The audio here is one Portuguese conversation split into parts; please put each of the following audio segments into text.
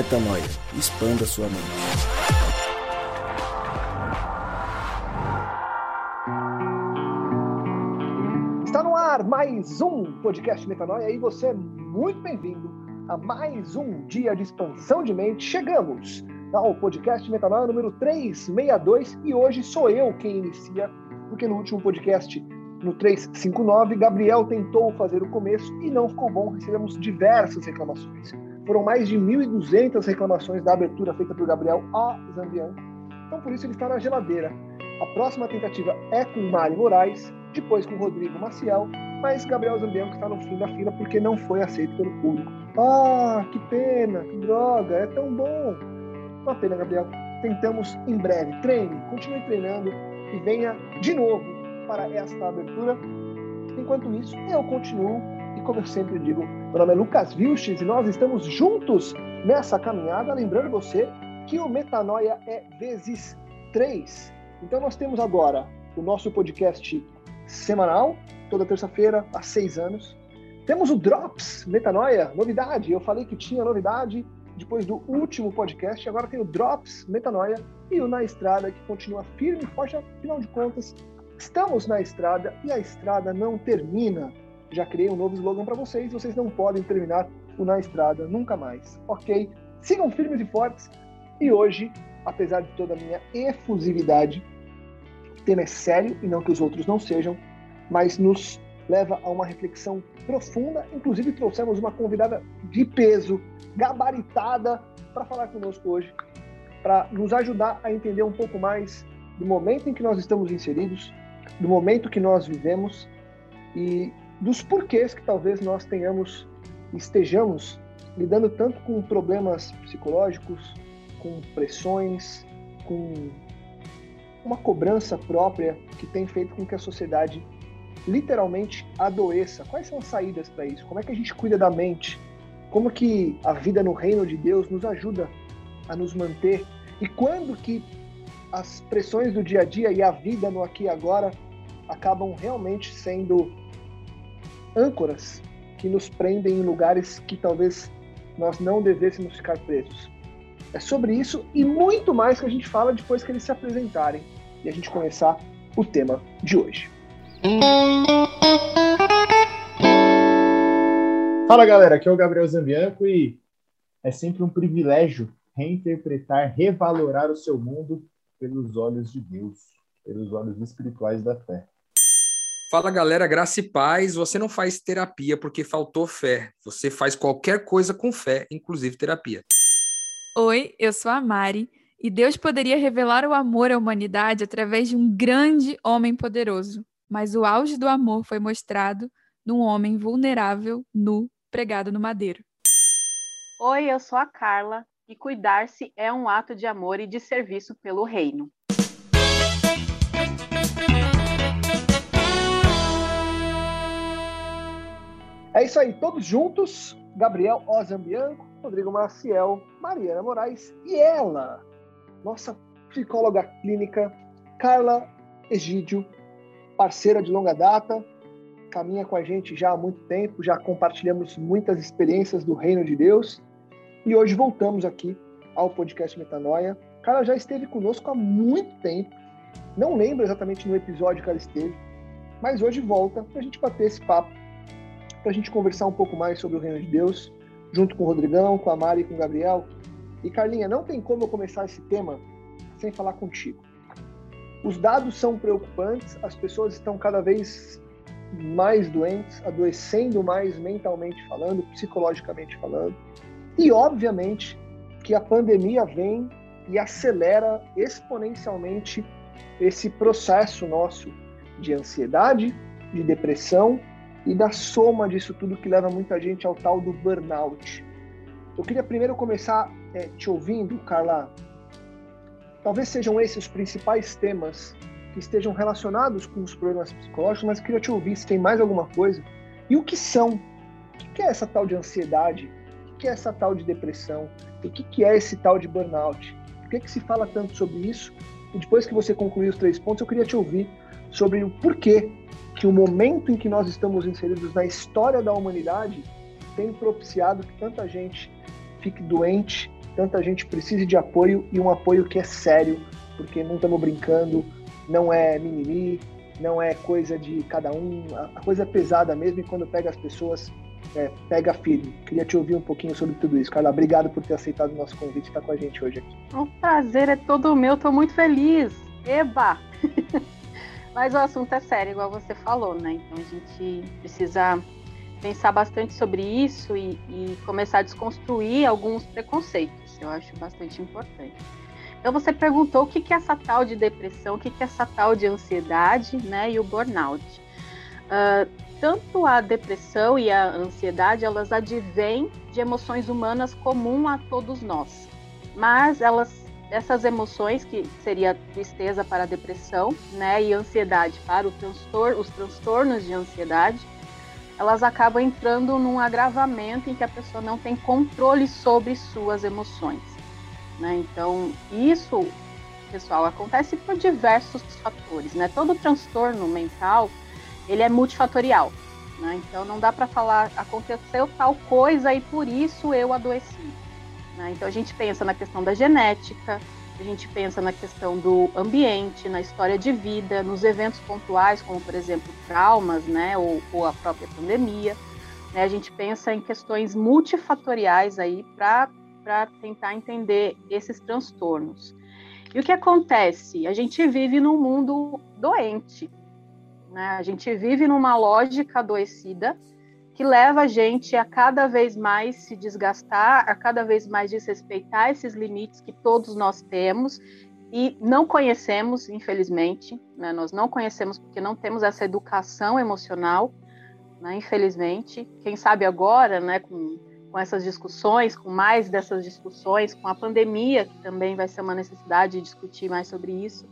Metanoia. Expanda sua mente. Está no ar mais um podcast Metanoia e você é muito bem-vindo a mais um dia de expansão de mente. Chegamos ao podcast Metanoia número 362 e hoje sou eu quem inicia, porque no último podcast, no 359, Gabriel tentou fazer o começo e não ficou bom, recebemos diversas reclamações. Foram mais de 1.200 reclamações da abertura feita por Gabriel a Zambianco. Então, por isso, ele está na geladeira. A próxima tentativa é com Mari Moraes, depois com Rodrigo Maciel, mas Gabriel Zambianco está no fim da fila porque não foi aceito pelo público. Ah, que pena, que droga, é tão bom. Uma pena, Gabriel. Tentamos em breve. Treine, continue treinando e venha de novo para esta abertura. Enquanto isso, eu continuo e como eu sempre digo, meu nome é Lucas Vilches e nós estamos juntos nessa caminhada. Lembrando você que o Metanoia é vezes 3. Então nós temos agora o nosso podcast semanal, toda terça-feira, há seis anos. Temos o Drops Metanoia, novidade. Eu falei que tinha novidade depois do último podcast. Agora tem o Drops Metanoia e o Na Estrada, que continua firme e forte. Afinal de contas, estamos na estrada e a estrada não termina já criei um novo slogan para vocês. Vocês não podem terminar o Na Estrada nunca mais, ok? Sigam firmes e fortes. E hoje, apesar de toda a minha efusividade, o tema é sério e não que os outros não sejam, mas nos leva a uma reflexão profunda. Inclusive, trouxemos uma convidada de peso, gabaritada, para falar conosco hoje, para nos ajudar a entender um pouco mais do momento em que nós estamos inseridos, do momento que nós vivemos e dos porquês que talvez nós tenhamos, estejamos lidando tanto com problemas psicológicos, com pressões, com uma cobrança própria que tem feito com que a sociedade literalmente adoeça. Quais são as saídas para isso? Como é que a gente cuida da mente? Como que a vida no reino de Deus nos ajuda a nos manter? E quando que as pressões do dia a dia e a vida no aqui e agora acabam realmente sendo âncoras que nos prendem em lugares que talvez nós não devêssemos ficar presos. É sobre isso e muito mais que a gente fala depois que eles se apresentarem e a gente começar o tema de hoje. Fala galera, aqui é o Gabriel Zambianco e é sempre um privilégio reinterpretar, revalorar o seu mundo pelos olhos de Deus, pelos olhos espirituais da fé. Fala galera, graça e paz. Você não faz terapia porque faltou fé. Você faz qualquer coisa com fé, inclusive terapia. Oi, eu sou a Mari e Deus poderia revelar o amor à humanidade através de um grande homem poderoso, mas o auge do amor foi mostrado num homem vulnerável, nu, pregado no madeiro. Oi, eu sou a Carla e cuidar-se é um ato de amor e de serviço pelo reino. É isso aí, todos juntos. Gabriel Ozambianco, Rodrigo Maciel, Mariana Moraes e ela, nossa psicóloga clínica, Carla Egídio, parceira de longa data, caminha com a gente já há muito tempo, já compartilhamos muitas experiências do reino de Deus e hoje voltamos aqui ao podcast Metanoia. Carla já esteve conosco há muito tempo, não lembro exatamente no episódio que ela esteve, mas hoje volta para a gente bater esse papo para a gente conversar um pouco mais sobre o Reino de Deus, junto com o Rodrigão, com a Mari com o Gabriel. E Carlinha, não tem como eu começar esse tema sem falar contigo. Os dados são preocupantes, as pessoas estão cada vez mais doentes, adoecendo mais mentalmente falando, psicologicamente falando. E, obviamente, que a pandemia vem e acelera exponencialmente esse processo nosso de ansiedade, de depressão e da soma disso tudo que leva muita gente ao tal do burnout. Eu queria primeiro começar é, te ouvindo, Carla. Talvez sejam esses os principais temas que estejam relacionados com os problemas psicológicos, mas eu queria te ouvir se tem mais alguma coisa. E o que são? O que é essa tal de ansiedade? O que é essa tal de depressão? O que é esse tal de burnout? Por que, é que se fala tanto sobre isso? E depois que você concluir os três pontos, eu queria te ouvir sobre o porquê que o momento em que nós estamos inseridos na história da humanidade tem propiciado que tanta gente fique doente tanta gente precise de apoio e um apoio que é sério, porque não estamos brincando, não é mimimi, não é coisa de cada um, a coisa é pesada mesmo e quando pega as pessoas, é, pega firme. Queria te ouvir um pouquinho sobre tudo isso. Carla, obrigado por ter aceitado o nosso convite e estar com a gente hoje aqui. O prazer é todo meu, estou muito feliz. Eba! Mas o assunto é sério, igual você falou, né? Então a gente precisa pensar bastante sobre isso e, e começar a desconstruir alguns preconceitos. Eu acho bastante importante. Então você perguntou o que é essa tal de depressão, o que é essa tal de ansiedade, né? E o burnout. Uh, tanto a depressão e a ansiedade, elas advêm de emoções humanas comum a todos nós. Mas elas essas emoções, que seria tristeza para a depressão, né, e ansiedade para o os transtornos de ansiedade, elas acabam entrando num agravamento em que a pessoa não tem controle sobre suas emoções. Né? Então, isso, pessoal, acontece por diversos fatores. Né? Todo transtorno mental, ele é multifatorial. Né? Então, não dá para falar, aconteceu tal coisa e por isso eu adoeci. Né? Então a gente pensa na questão da genética, a gente pensa na questão do ambiente, na história de vida, nos eventos pontuais, como por exemplo traumas, né, ou, ou a própria pandemia. Né? A gente pensa em questões multifatoriais aí para tentar entender esses transtornos. E o que acontece? A gente vive num mundo doente, né? A gente vive numa lógica adoecida que leva a gente a cada vez mais se desgastar, a cada vez mais desrespeitar esses limites que todos nós temos e não conhecemos, infelizmente, né? nós não conhecemos porque não temos essa educação emocional, né? infelizmente. Quem sabe agora, né, com, com essas discussões, com mais dessas discussões, com a pandemia, que também vai ser uma necessidade de discutir mais sobre isso,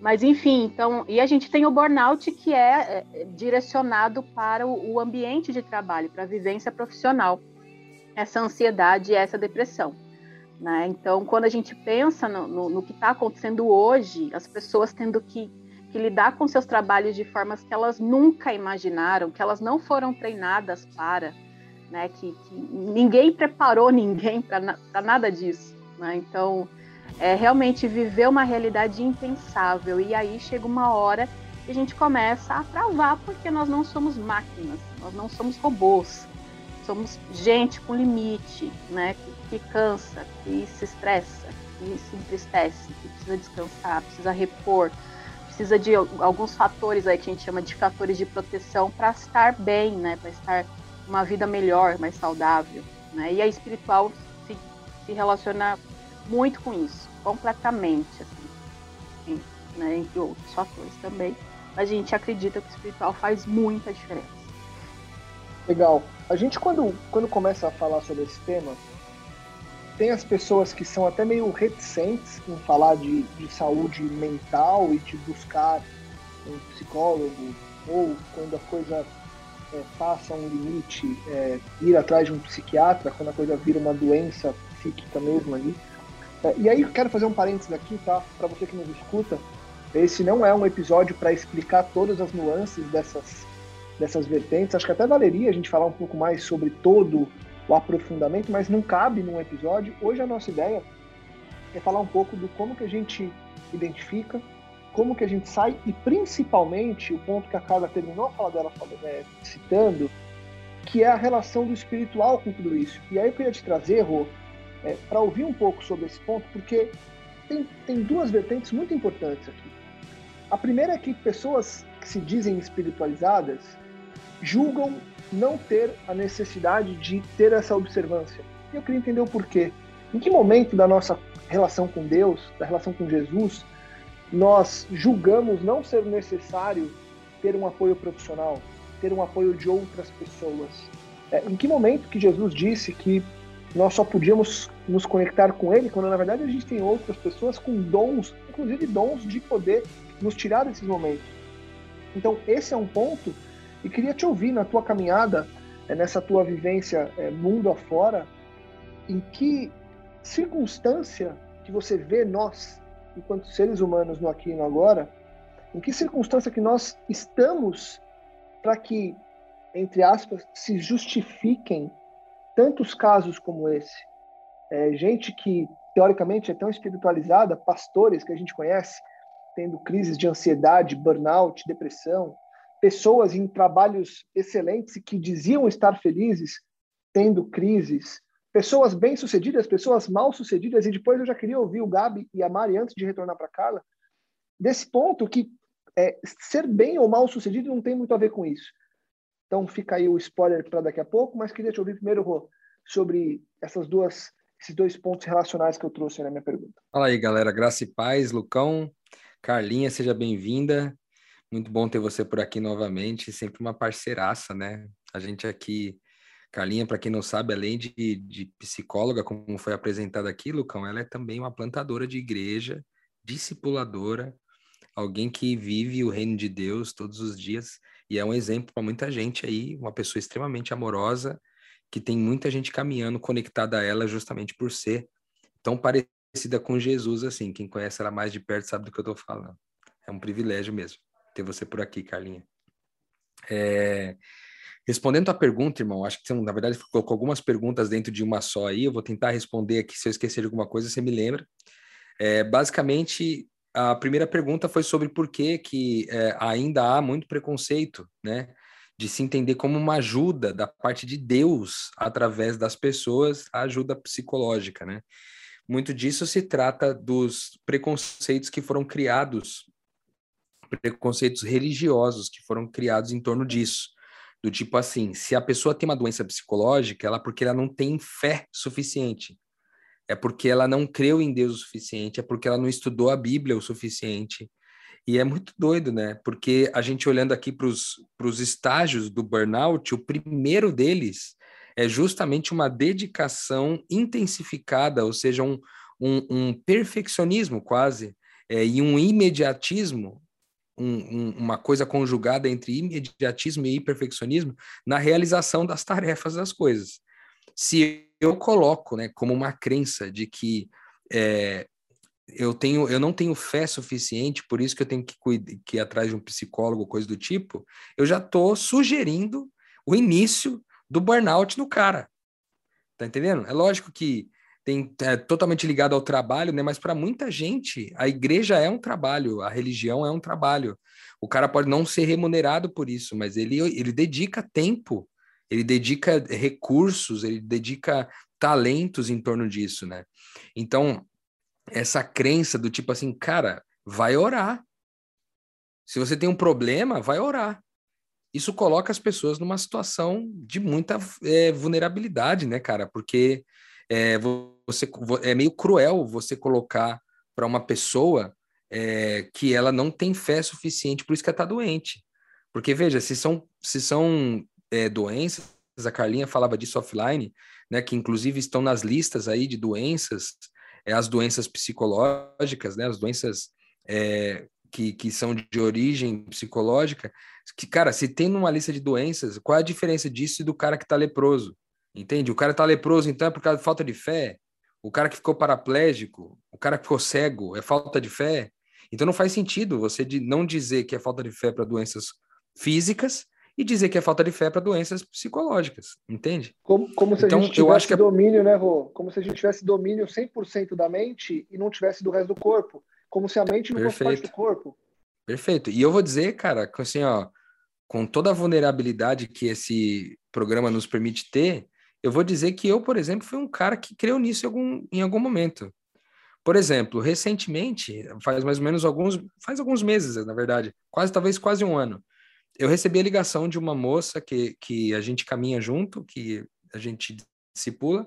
mas enfim, então, e a gente tem o burnout que é, é direcionado para o, ambiente de trabalho, para a vivência profissional, essa ansiedade e essa depressão. Né? Então, quando a gente pensa no, no, no que está acontecendo hoje, as pessoas tendo que, que lidar com seus trabalhos de formas que elas nunca imaginaram, que elas não foram treinadas para, né? que, que ninguém preparou ninguém para nada disso. Né? Então, é realmente viver uma realidade impensável. E aí chega uma hora que a gente começa a travar, porque nós não somos máquinas, nós não somos robôs. Somos gente com limite, né? Que, que cansa, que se estressa, que se entristece, que precisa descansar, precisa repor, precisa de alguns fatores aí que a gente chama de fatores de proteção para estar bem, né? Para estar uma vida melhor, mais saudável. Né? E a espiritual se, se relaciona muito com isso completamente, assim, né, entre outros fatores também. A gente acredita que o espiritual faz muita diferença. Legal. A gente, quando, quando começa a falar sobre esse tema, tem as pessoas que são até meio reticentes em falar de, de saúde mental e de buscar um psicólogo, ou quando a coisa é, passa um limite, é, ir atrás de um psiquiatra, quando a coisa vira uma doença psíquica mesmo ali. É, e aí quero fazer um parênteses aqui, tá? Para você que nos escuta, esse não é um episódio para explicar todas as nuances dessas, dessas vertentes. Acho que até valeria a gente falar um pouco mais sobre todo o aprofundamento, mas não cabe num episódio. Hoje a nossa ideia é falar um pouco do como que a gente identifica, como que a gente sai e principalmente o ponto que a Carla terminou a fala dela é, citando, que é a relação do espiritual com tudo isso. E aí eu queria te trazer, Rô, é, para ouvir um pouco sobre esse ponto, porque tem, tem duas vertentes muito importantes aqui. A primeira é que pessoas que se dizem espiritualizadas julgam não ter a necessidade de ter essa observância. E eu queria entender o porquê. Em que momento da nossa relação com Deus, da relação com Jesus, nós julgamos não ser necessário ter um apoio profissional, ter um apoio de outras pessoas? É, em que momento que Jesus disse que nós só podíamos nos conectar com ele, quando na verdade a gente tem outras pessoas com dons, inclusive dons de poder nos tirar desses momentos. Então, esse é um ponto, e queria te ouvir na tua caminhada, é, nessa tua vivência é, mundo afora, em que circunstância que você vê nós, enquanto seres humanos no aqui e no agora, em que circunstância que nós estamos para que, entre aspas, se justifiquem tantos casos como esse. é, gente que teoricamente é tão espiritualizada, pastores que a gente conhece, tendo crises de ansiedade, burnout, depressão, pessoas em trabalhos excelentes que diziam estar felizes, tendo crises, pessoas bem-sucedidas, pessoas mal-sucedidas, e depois eu já queria ouvir o Gabi e a Mari antes de retornar para Carla, desse ponto que é, ser bem ou mal-sucedido não tem muito a ver com isso. Então fica aí o spoiler para daqui a pouco, mas queria te ouvir primeiro, Rô, sobre essas duas, esses dois pontos relacionais que eu trouxe na minha pergunta. Fala aí, galera. Graça e paz, Lucão. Carlinha, seja bem-vinda. Muito bom ter você por aqui novamente, sempre uma parceiraça, né? A gente aqui, Carlinha, para quem não sabe, além de, de psicóloga, como foi apresentado aqui, Lucão, ela é também uma plantadora de igreja, discipuladora, alguém que vive o reino de Deus todos os dias e é um exemplo para muita gente aí, uma pessoa extremamente amorosa, que tem muita gente caminhando conectada a ela justamente por ser tão parecida com Jesus assim. Quem conhece ela mais de perto sabe do que eu estou falando. É um privilégio mesmo ter você por aqui, Carlinha. É... Respondendo a pergunta, irmão, acho que você, na verdade, colocou algumas perguntas dentro de uma só aí. Eu vou tentar responder aqui. Se eu esquecer de alguma coisa, você me lembra. É, basicamente, a primeira pergunta foi sobre por que, que é, ainda há muito preconceito, né? De se entender como uma ajuda da parte de Deus através das pessoas, a ajuda psicológica, né? Muito disso se trata dos preconceitos que foram criados preconceitos religiosos que foram criados em torno disso. Do tipo assim, se a pessoa tem uma doença psicológica, ela porque ela não tem fé suficiente. É porque ela não creu em Deus o suficiente, é porque ela não estudou a Bíblia o suficiente. E é muito doido, né? Porque a gente olhando aqui para os estágios do burnout, o primeiro deles é justamente uma dedicação intensificada, ou seja, um, um, um perfeccionismo quase, é, e um imediatismo um, um, uma coisa conjugada entre imediatismo e perfeccionismo na realização das tarefas das coisas. Se eu coloco, né, como uma crença de que é, eu tenho, eu não tenho fé suficiente, por isso que eu tenho que, que ir atrás de um psicólogo, coisa do tipo, eu já estou sugerindo o início do burnout no cara. Tá entendendo? É lógico que tem, é totalmente ligado ao trabalho, né? Mas para muita gente, a igreja é um trabalho, a religião é um trabalho. O cara pode não ser remunerado por isso, mas ele, ele dedica tempo, ele dedica recursos, ele dedica talentos em torno disso, né? Então, essa crença do tipo assim, cara, vai orar. Se você tem um problema, vai orar. Isso coloca as pessoas numa situação de muita é, vulnerabilidade, né, cara? Porque é, você, é meio cruel você colocar para uma pessoa é, que ela não tem fé suficiente, por isso que ela está doente. Porque, veja, se são, se são é, doenças, a Carlinha falava disso offline, né, que inclusive estão nas listas aí de doenças, é, as doenças psicológicas, né, as doenças é, que, que são de origem psicológica, que, cara, se tem numa lista de doenças, qual é a diferença disso e do cara que está leproso? Entende? O cara tá leproso, então, é por causa de falta de fé. O cara que ficou paraplégico, o cara que ficou cego, é falta de fé. Então não faz sentido você de não dizer que é falta de fé para doenças físicas e dizer que é falta de fé para doenças psicológicas, entende? Como, como se então, a gente tivesse é domínio, né, Rô? Como se a gente tivesse domínio 100% da mente e não tivesse do resto do corpo. Como se a mente não Perfeito. fosse parte do corpo. Perfeito. E eu vou dizer, cara, que assim, ó, com toda a vulnerabilidade que esse programa nos permite ter, eu vou dizer que eu, por exemplo, fui um cara que creu nisso em algum, em algum momento. Por exemplo, recentemente, faz mais ou menos alguns, faz alguns meses, na verdade, quase talvez quase um ano, eu recebi a ligação de uma moça que, que a gente caminha junto, que a gente discipula.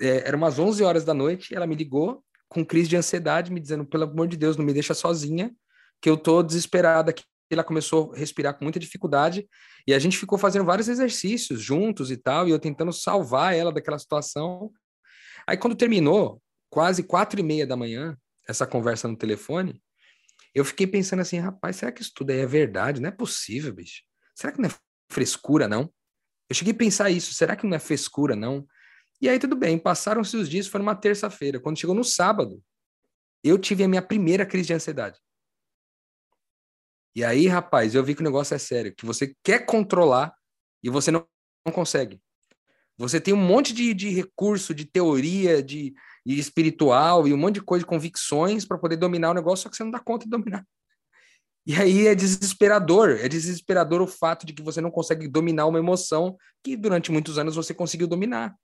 É, era umas 11 horas da noite, ela me ligou com crise de ansiedade, me dizendo, pelo amor de Deus, não me deixa sozinha, que eu tô desesperada aqui ela começou a respirar com muita dificuldade e a gente ficou fazendo vários exercícios juntos e tal, e eu tentando salvar ela daquela situação. Aí quando terminou, quase quatro e meia da manhã, essa conversa no telefone, eu fiquei pensando assim, rapaz, será que isso tudo aí é verdade? Não é possível, bicho. Será que não é frescura, não? Eu cheguei a pensar isso, será que não é frescura, não? E aí tudo bem, passaram-se os dias, foi numa terça-feira. Quando chegou no sábado, eu tive a minha primeira crise de ansiedade. E aí, rapaz, eu vi que o negócio é sério, que você quer controlar e você não, não consegue. Você tem um monte de, de recurso, de teoria, de, de espiritual e um monte de coisa, de convicções para poder dominar o negócio, só que você não dá conta de dominar. E aí é desesperador, é desesperador o fato de que você não consegue dominar uma emoção que durante muitos anos você conseguiu dominar.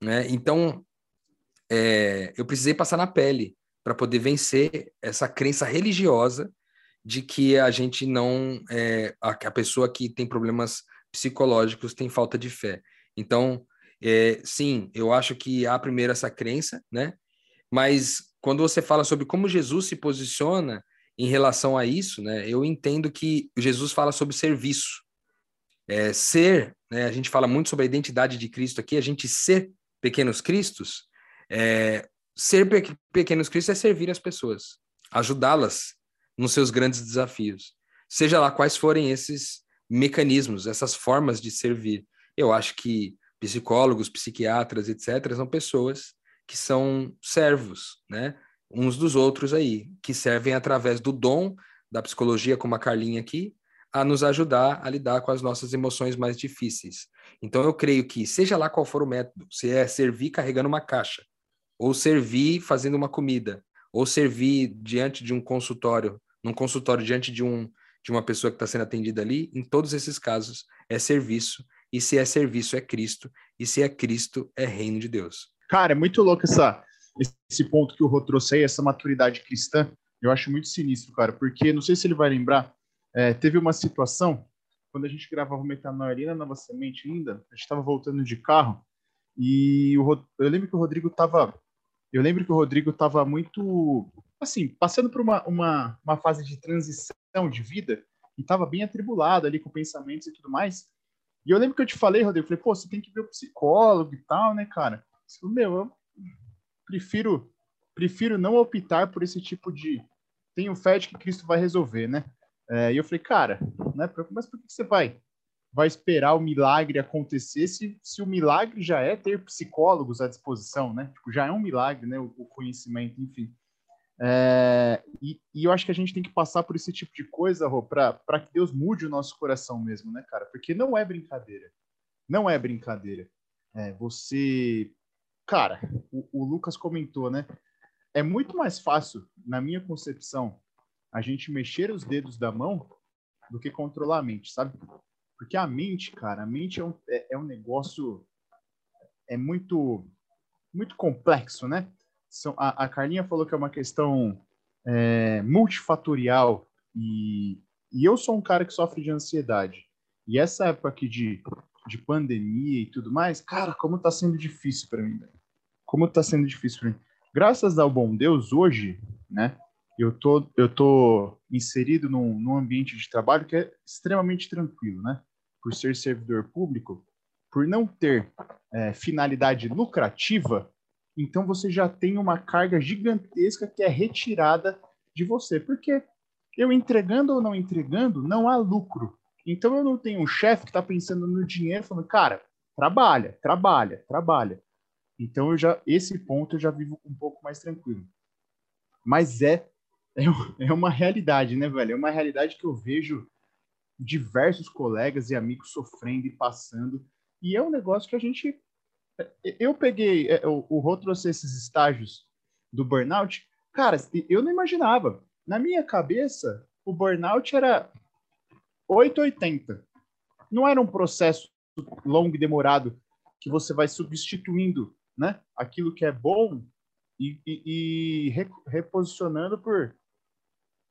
Né? Então, é, eu precisei passar na pele para poder vencer essa crença religiosa de que a gente não é, a, a, pessoa que tem problemas psicológicos tem falta de fé. Então, é, sim, eu acho que há primeiro essa crença, né? Mas quando você fala sobre como Jesus se posiciona em relação a isso, né? Eu entendo que Jesus fala sobre serviço. É, ser, né? A gente fala muito sobre a identidade de Cristo aqui. A gente ser pequenos cristos, é, ser pe pequenos cristos é servir as pessoas, ajudá-las nos seus grandes desafios, seja lá quais forem esses mecanismos, essas formas de servir. Eu acho que psicólogos, psiquiatras, etc., são pessoas que são servos, né? Uns dos outros aí, que servem através do dom da psicologia, como a Carlinha aqui, a nos ajudar a lidar com as nossas emoções mais difíceis. Então, eu creio que, seja lá qual for o método, se é servir carregando uma caixa, ou servir fazendo uma comida, ou servir diante de um consultório num consultório diante de, um, de uma pessoa que está sendo atendida ali, em todos esses casos é serviço, e se é serviço é Cristo, e se é Cristo é reino de Deus. Cara, é muito louco essa, esse ponto que o Rô trouxe aí, essa maturidade cristã, eu acho muito sinistro, cara, porque não sei se ele vai lembrar, é, teve uma situação, quando a gente gravava o Metanoia Nova Semente ainda, a gente estava voltando de carro, e o, eu lembro que o Rodrigo estava eu lembro que o Rodrigo estava muito assim, passando por uma, uma, uma fase de transição de vida e estava bem atribulado ali com pensamentos e tudo mais. E eu lembro que eu te falei, Rodrigo, eu falei, pô, você tem que ver o psicólogo e tal, né, cara? Falou, meu, eu prefiro, prefiro não optar por esse tipo de. Tenho fé de que Cristo vai resolver, né? É, e eu falei, cara, né, mas por que você vai, vai esperar o milagre acontecer se, se o milagre já é ter psicólogos à disposição, né? Tipo, já é um milagre, né? O, o conhecimento, enfim. É, e, e, eu acho que a gente tem que passar por esse tipo de coisa, Rô, para que Deus mude o nosso coração mesmo, né, cara? Porque não é brincadeira. Não é brincadeira. É, você. Cara, o, o Lucas comentou, né? É muito mais fácil, na minha concepção, a gente mexer os dedos da mão do que controlar a mente, sabe? Porque a mente, cara, a mente é um, é, é um negócio. É muito, muito complexo, né? São, a, a Carlinha falou que é uma questão é, multifatorial e, e eu sou um cara que sofre de ansiedade. E essa época aqui de, de pandemia e tudo mais, cara, como tá sendo difícil para mim, Como tá sendo difícil para mim. Graças ao bom Deus, hoje, né, eu tô, eu tô inserido num, num ambiente de trabalho que é extremamente tranquilo, né? Por ser servidor público, por não ter é, finalidade lucrativa, então você já tem uma carga gigantesca que é retirada de você. Porque eu entregando ou não entregando, não há lucro. Então eu não tenho um chefe que está pensando no dinheiro, falando, cara, trabalha, trabalha, trabalha. Então eu já esse ponto eu já vivo um pouco mais tranquilo. Mas é é, é uma realidade, né, velho? É uma realidade que eu vejo diversos colegas e amigos sofrendo e passando. E é um negócio que a gente eu peguei, é, o, o Rô trouxe esses estágios do burnout. Cara, eu não imaginava. Na minha cabeça, o burnout era 880. Não era um processo longo e demorado que você vai substituindo né, aquilo que é bom e, e, e reposicionando por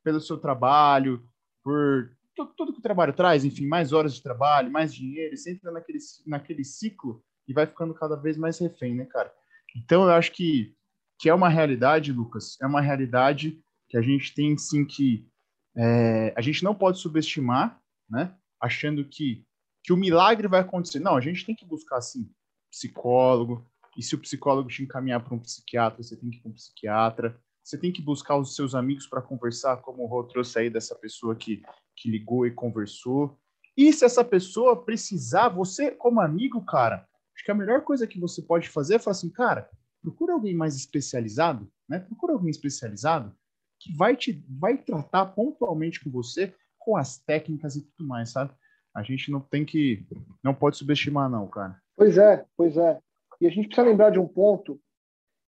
pelo seu trabalho, por tudo, tudo, que o trabalho traz, enfim, mais horas de trabalho, mais dinheiro, você entra naquele, naquele ciclo e vai ficando cada vez mais refém, né, cara? Então eu acho que, que é uma realidade, Lucas, é uma realidade que a gente tem sim que é, a gente não pode subestimar, né? Achando que, que o milagre vai acontecer. Não, a gente tem que buscar assim psicólogo, e se o psicólogo te encaminhar para um psiquiatra, você tem que ir para um psiquiatra. Você tem que buscar os seus amigos para conversar, como o Rô trouxe aí dessa pessoa que, que ligou e conversou. E se essa pessoa precisar, você, como amigo, cara, Acho que a melhor coisa que você pode fazer é falar assim, cara, procura alguém mais especializado, né? Procura alguém especializado que vai te vai tratar pontualmente com você com as técnicas e tudo mais, sabe? A gente não tem que não pode subestimar não, cara. Pois é, pois é. E a gente precisa lembrar de um ponto,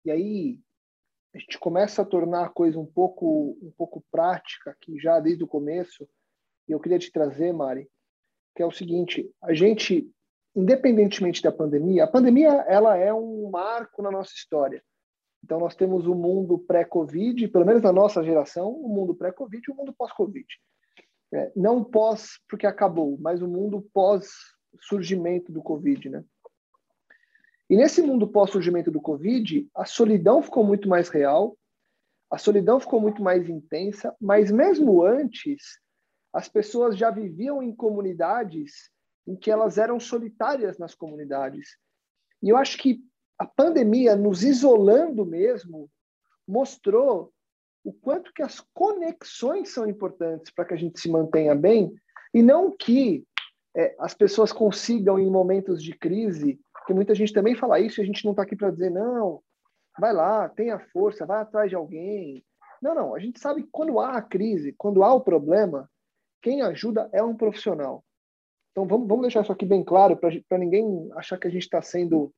e aí a gente começa a tornar a coisa um pouco, um pouco prática aqui já desde o começo, e eu queria te trazer, Mari, que é o seguinte, a gente, independentemente da pandemia, a pandemia ela é um marco na nossa história. Então nós temos o mundo pré-Covid, pelo menos na nossa geração, o mundo pré-Covid e o mundo pós-Covid. É, não pós porque acabou, mas o mundo pós surgimento do Covid, né? E nesse mundo pós-surgimento do Covid, a solidão ficou muito mais real, a solidão ficou muito mais intensa, mas mesmo antes, as pessoas já viviam em comunidades em que elas eram solitárias nas comunidades. E eu acho que a pandemia, nos isolando mesmo, mostrou o quanto que as conexões são importantes para que a gente se mantenha bem, e não que é, as pessoas consigam, em momentos de crise, porque muita gente também fala isso e a gente não está aqui para dizer, não, vai lá, tenha força, vai atrás de alguém. Não, não, a gente sabe que quando há a crise, quando há o problema, quem ajuda é um profissional. Então vamos, vamos deixar isso aqui bem claro para ninguém achar que a gente está sendo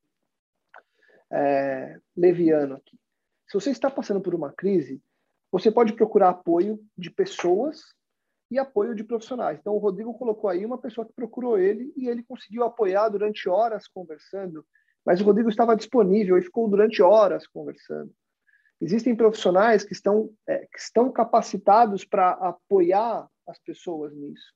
é, leviano aqui. Se você está passando por uma crise, você pode procurar apoio de pessoas e apoio de profissionais. Então, o Rodrigo colocou aí uma pessoa que procurou ele e ele conseguiu apoiar durante horas conversando, mas o Rodrigo estava disponível e ficou durante horas conversando. Existem profissionais que estão, é, que estão capacitados para apoiar as pessoas nisso.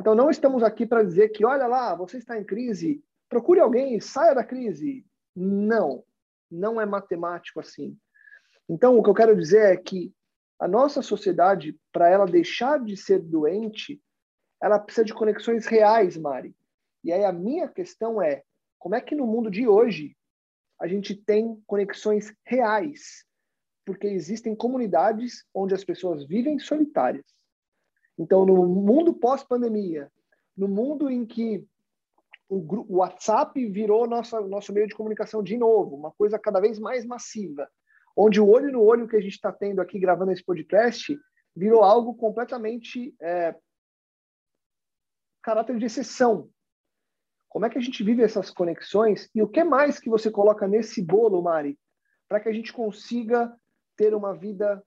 Então, não estamos aqui para dizer que, olha lá, você está em crise, procure alguém, saia da crise. Não, não é matemático assim. Então, o que eu quero dizer é que a nossa sociedade, para ela deixar de ser doente, ela precisa de conexões reais, Mari. E aí a minha questão é, como é que no mundo de hoje a gente tem conexões reais? Porque existem comunidades onde as pessoas vivem solitárias. Então, no mundo pós-pandemia, no mundo em que o WhatsApp virou nosso, nosso meio de comunicação de novo, uma coisa cada vez mais massiva, onde o olho no olho que a gente está tendo aqui gravando esse podcast virou algo completamente é, caráter de exceção. Como é que a gente vive essas conexões e o que mais que você coloca nesse bolo, Mari, para que a gente consiga ter uma vida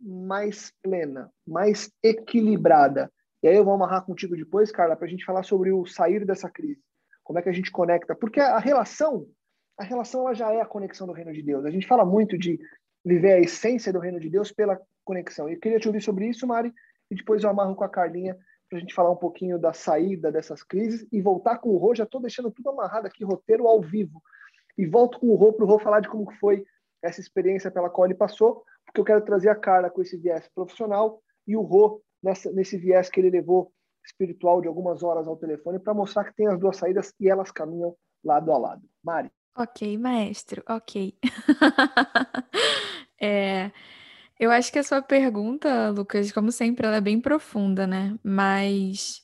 mais plena, mais equilibrada? E aí eu vou amarrar contigo depois, Carla, para a gente falar sobre o sair dessa crise. Como é que a gente conecta? Porque a relação a relação ela já é a conexão do reino de Deus. A gente fala muito de viver a essência do reino de Deus pela conexão. E eu queria te ouvir sobre isso, Mari, e depois eu amarro com a Carlinha para a gente falar um pouquinho da saída dessas crises e voltar com o Rô. Já estou deixando tudo amarrado aqui, roteiro ao vivo. E volto com o Rô para o Rô falar de como foi essa experiência pela qual ele passou, porque eu quero trazer a Carla com esse viés profissional e o Rô nessa, nesse viés que ele levou espiritual de algumas horas ao telefone para mostrar que tem as duas saídas e elas caminham lado a lado. Mari. Ok, maestro, ok. é, eu acho que a sua pergunta, Lucas, como sempre, ela é bem profunda, né? Mas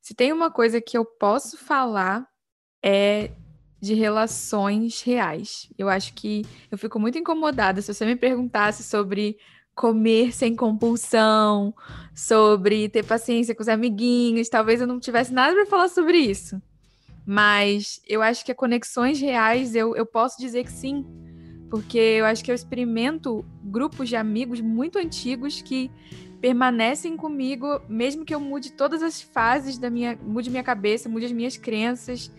se tem uma coisa que eu posso falar é de relações reais. Eu acho que eu fico muito incomodada se você me perguntasse sobre comer sem compulsão, sobre ter paciência com os amiguinhos, talvez eu não tivesse nada para falar sobre isso. Mas eu acho que a conexões reais eu, eu posso dizer que sim, porque eu acho que eu experimento grupos de amigos muito antigos que permanecem comigo, mesmo que eu mude todas as fases da minha, mude minha cabeça, mude as minhas crenças.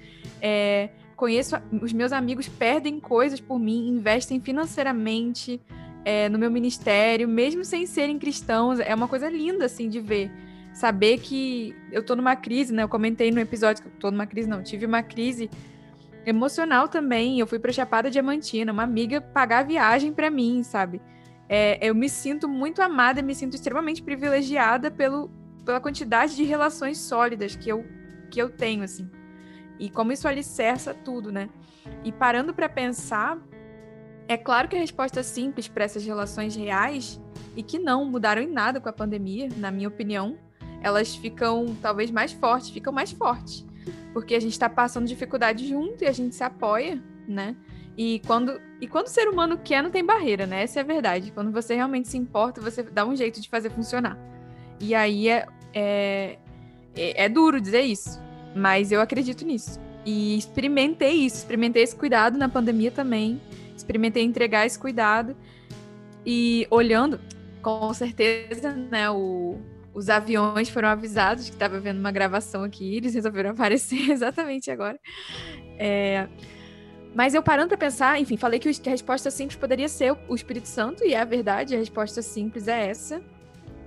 É, conheço os meus amigos perdem coisas por mim, investem financeiramente é, no meu ministério, mesmo sem serem cristãos. É uma coisa linda assim de ver saber que eu tô numa crise, né? Eu comentei no episódio que eu tô numa crise, não, tive uma crise emocional também. Eu fui pra Chapada Diamantina, uma amiga pagar a viagem para mim, sabe? É, eu me sinto muito amada, me sinto extremamente privilegiada pelo, pela quantidade de relações sólidas que eu, que eu tenho, assim. E como isso alicerça tudo, né? E parando para pensar, é claro que a resposta simples para essas relações reais e que não mudaram em nada com a pandemia, na minha opinião, elas ficam talvez mais fortes, ficam mais fortes. Porque a gente está passando dificuldade junto e a gente se apoia, né? E quando, e quando o ser humano quer, não tem barreira, né? Essa é a verdade. Quando você realmente se importa, você dá um jeito de fazer funcionar. E aí é, é, é, é duro dizer isso, mas eu acredito nisso. E experimentei isso, experimentei esse cuidado na pandemia também. Experimentei entregar esse cuidado. E olhando, com certeza, né, o, os aviões foram avisados que estava vendo uma gravação aqui, eles resolveram aparecer exatamente agora. É, mas eu parando para pensar, enfim, falei que a resposta simples poderia ser o Espírito Santo, e é a verdade, a resposta simples é essa.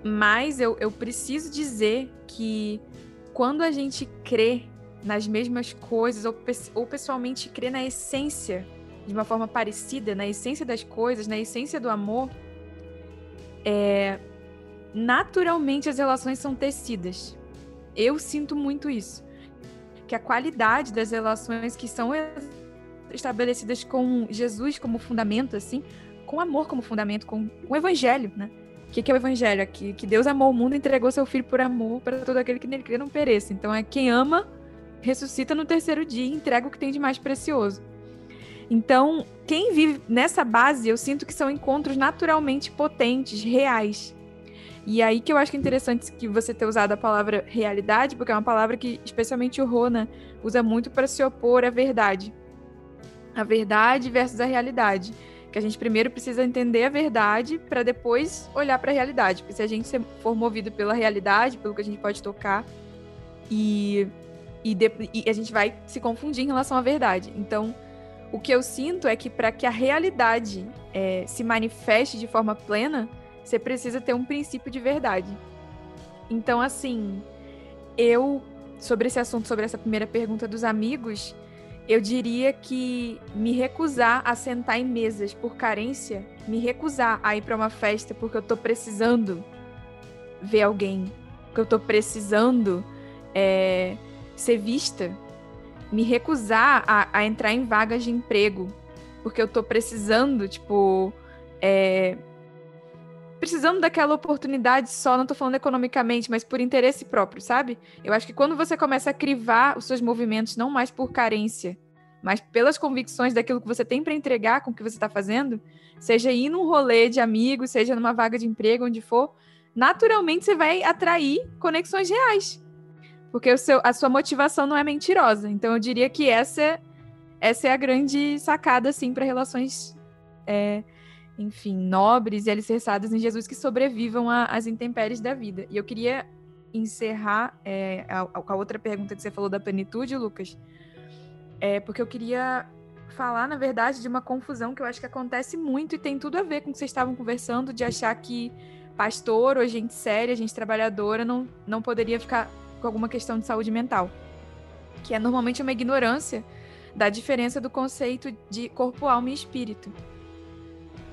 Mas eu, eu preciso dizer que quando a gente crê nas mesmas coisas, ou, ou pessoalmente crê na essência, de uma forma parecida, na essência das coisas, na essência do amor, é, naturalmente as relações são tecidas. Eu sinto muito isso. Que a qualidade das relações que são estabelecidas com Jesus como fundamento, assim, com amor como fundamento, com o evangelho, né? Que, que é o evangelho? Que, que Deus amou o mundo e entregou seu filho por amor para todo aquele que nele crê não pereça. Então é quem ama, ressuscita no terceiro dia e entrega o que tem de mais precioso. Então, quem vive nessa base, eu sinto que são encontros naturalmente potentes, reais. E aí que eu acho que é interessante que você ter usado a palavra realidade, porque é uma palavra que especialmente o Rona usa muito para se opor à verdade. A verdade versus a realidade. Que a gente primeiro precisa entender a verdade para depois olhar para a realidade. Porque se a gente for movido pela realidade, pelo que a gente pode tocar, e, e, de, e a gente vai se confundir em relação à verdade. Então, o que eu sinto é que para que a realidade é, se manifeste de forma plena, você precisa ter um princípio de verdade. Então, assim, eu, sobre esse assunto, sobre essa primeira pergunta dos amigos, eu diria que me recusar a sentar em mesas por carência, me recusar a ir para uma festa porque eu tô precisando ver alguém, porque eu tô precisando é, ser vista, me recusar a, a, entrar em vagas de emprego porque eu tô precisando, tipo, é, precisando daquela oportunidade só, não tô falando economicamente, mas por interesse próprio, sabe? Eu acho que quando você começa a crivar os seus movimentos não mais por carência, mas pelas convicções daquilo que você tem para entregar com o que você está fazendo, seja ir num rolê de amigos, seja numa vaga de emprego, onde for, naturalmente você vai atrair conexões reais. Porque o seu, a sua motivação não é mentirosa. Então eu diria que essa, essa é a grande sacada, assim, para relações é, enfim, nobres e alicerçadas em Jesus que sobrevivam às intempéries da vida. E eu queria encerrar é, a, a, outra pergunta que você falou da plenitude, Lucas, é, porque eu queria falar, na verdade, de uma confusão que eu acho que acontece muito e tem tudo a ver com o que vocês estavam conversando, de achar que pastor ou gente séria, gente trabalhadora, não, não poderia ficar com alguma questão de saúde mental. Que é normalmente uma ignorância da diferença do conceito de corpo, alma e espírito.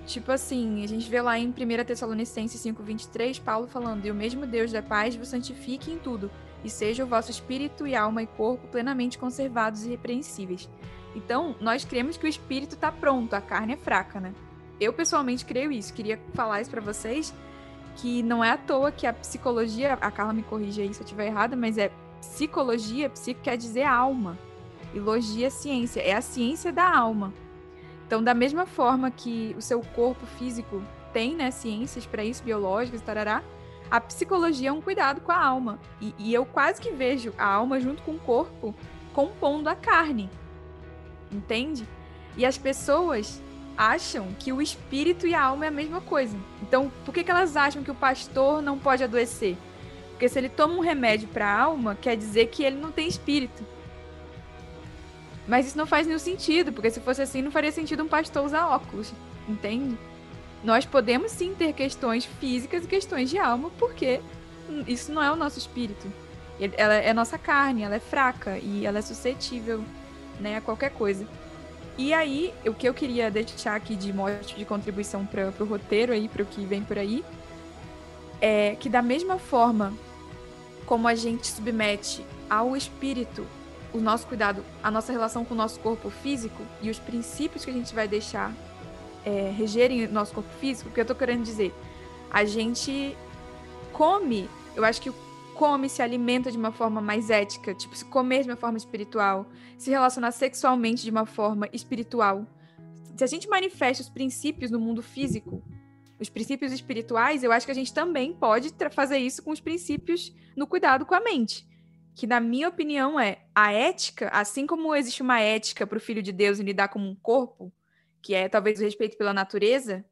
Tipo assim, a gente vê lá em 1 Tessalonicenses 5,23, Paulo falando: E o mesmo Deus da paz vos santifique em tudo, e seja o vosso espírito e alma e corpo plenamente conservados e irrepreensíveis. Então, nós cremos que o espírito está pronto, a carne é fraca, né? Eu pessoalmente creio isso. Queria falar isso para vocês que não é à toa que a psicologia, a Carla me corrija aí se eu estiver errada, mas é psicologia, psico quer dizer alma. E logia é ciência, é a ciência da alma. Então, da mesma forma que o seu corpo físico tem né, ciências para isso, biológicas, tarará, a psicologia é um cuidado com a alma. E, e, eu quase que vejo a alma junto com o corpo compondo a carne. Entende? E as pessoas acham que o espírito e a alma é a mesma coisa. Então, por que, que elas acham que o pastor não pode adoecer? Porque se ele toma um remédio para a alma, quer dizer que ele não tem espírito. Mas isso não faz nenhum sentido, porque se fosse assim, não faria sentido um pastor usar óculos, entende? Nós podemos sim ter questões físicas e questões de alma, porque isso não é o nosso espírito. Ela é nossa carne, ela é fraca e ela é suscetível né, a qualquer coisa. E aí, o que eu queria deixar aqui de mote de contribuição para o roteiro aí, para o que vem por aí, é que da mesma forma como a gente submete ao espírito o nosso cuidado, a nossa relação com o nosso corpo físico e os princípios que a gente vai deixar é, regerem o nosso corpo físico, o que eu tô querendo dizer? A gente come, eu acho que come, se alimenta de uma forma mais ética, tipo, se comer de uma forma espiritual, se relacionar sexualmente de uma forma espiritual. Se a gente manifesta os princípios no mundo físico, os princípios espirituais, eu acho que a gente também pode fazer isso com os princípios no cuidado com a mente. Que na minha opinião é a ética, assim como existe uma ética para o filho de Deus em lidar como um corpo, que é talvez o respeito pela natureza,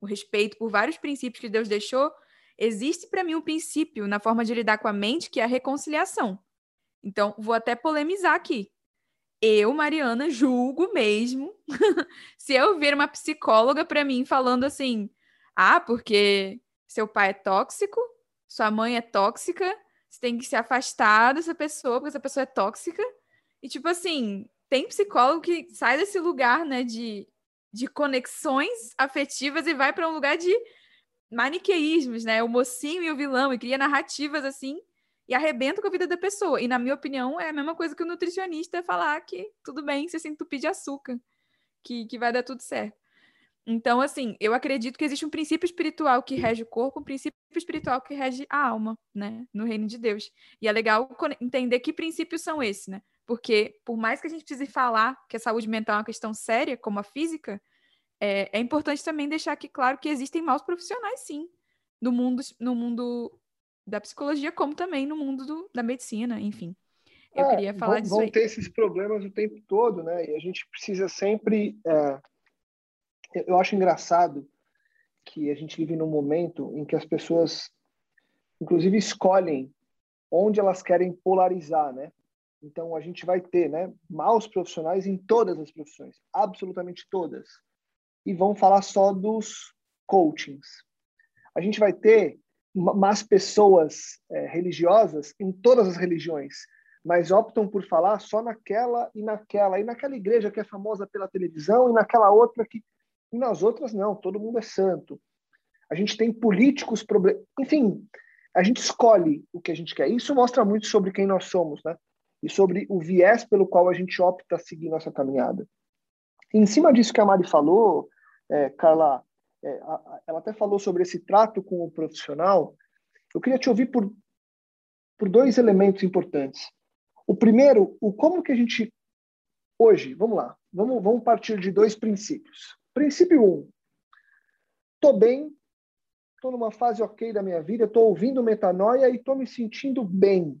o respeito por vários princípios que Deus deixou, existe para mim um princípio na forma de lidar com a mente que é a reconciliação. Então, vou até polemizar aqui. Eu, Mariana, julgo mesmo se eu ver uma psicóloga para mim falando assim: "Ah, porque seu pai é tóxico, sua mãe é tóxica, você tem que se afastar dessa pessoa porque essa pessoa é tóxica". E tipo assim, tem psicólogo que sai desse lugar, né, de de conexões afetivas e vai para um lugar de maniqueísmos, né? O mocinho e o vilão, e cria narrativas assim e arrebenta com a vida da pessoa. E, na minha opinião, é a mesma coisa que o nutricionista falar que tudo bem se se entupir de açúcar, que, que vai dar tudo certo. Então, assim, eu acredito que existe um princípio espiritual que rege o corpo, um princípio espiritual que rege a alma, né? No reino de Deus. E é legal entender que princípios são esses, né? Porque, por mais que a gente precise falar que a saúde mental é uma questão séria, como a física, é, é importante também deixar aqui claro que existem maus profissionais, sim, no mundo, no mundo da psicologia, como também no mundo do, da medicina, enfim. Eu é, queria falar vão, disso. Vão aí. ter esses problemas o tempo todo, né? E a gente precisa sempre. É... Eu acho engraçado que a gente vive num momento em que as pessoas, inclusive, escolhem onde elas querem polarizar, né? Então a gente vai ter, né, maus profissionais em todas as profissões, absolutamente todas. E vão falar só dos coachings. A gente vai ter más pessoas é, religiosas em todas as religiões, mas optam por falar só naquela e naquela, e naquela igreja que é famosa pela televisão, e naquela outra que. E nas outras, não, todo mundo é santo. A gente tem políticos, problem... enfim, a gente escolhe o que a gente quer. Isso mostra muito sobre quem nós somos, né? E sobre o viés pelo qual a gente opta a seguir nossa caminhada. em cima disso que a Mari falou, é, Carla, é, ela até falou sobre esse trato com o profissional. Eu queria te ouvir por, por dois elementos importantes. O primeiro, o como que a gente hoje, vamos lá, vamos, vamos partir de dois princípios. Princípio um, estou bem, estou numa fase ok da minha vida, estou ouvindo metanoia e estou me sentindo bem.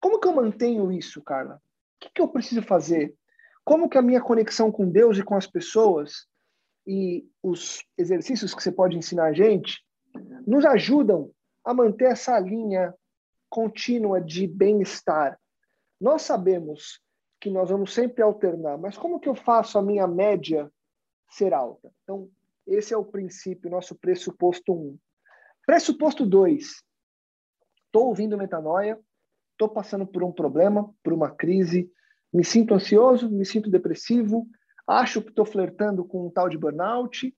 Como que eu mantenho isso, Carla? O que, que eu preciso fazer? Como que a minha conexão com Deus e com as pessoas e os exercícios que você pode ensinar a gente nos ajudam a manter essa linha contínua de bem-estar. Nós sabemos que nós vamos sempre alternar, mas como que eu faço a minha média ser alta? Então, esse é o princípio, nosso pressuposto 1. Um. Pressuposto 2. Estou ouvindo metanoia, estou passando por um problema, por uma crise, me sinto ansioso, me sinto depressivo, acho que estou flertando com um tal de burnout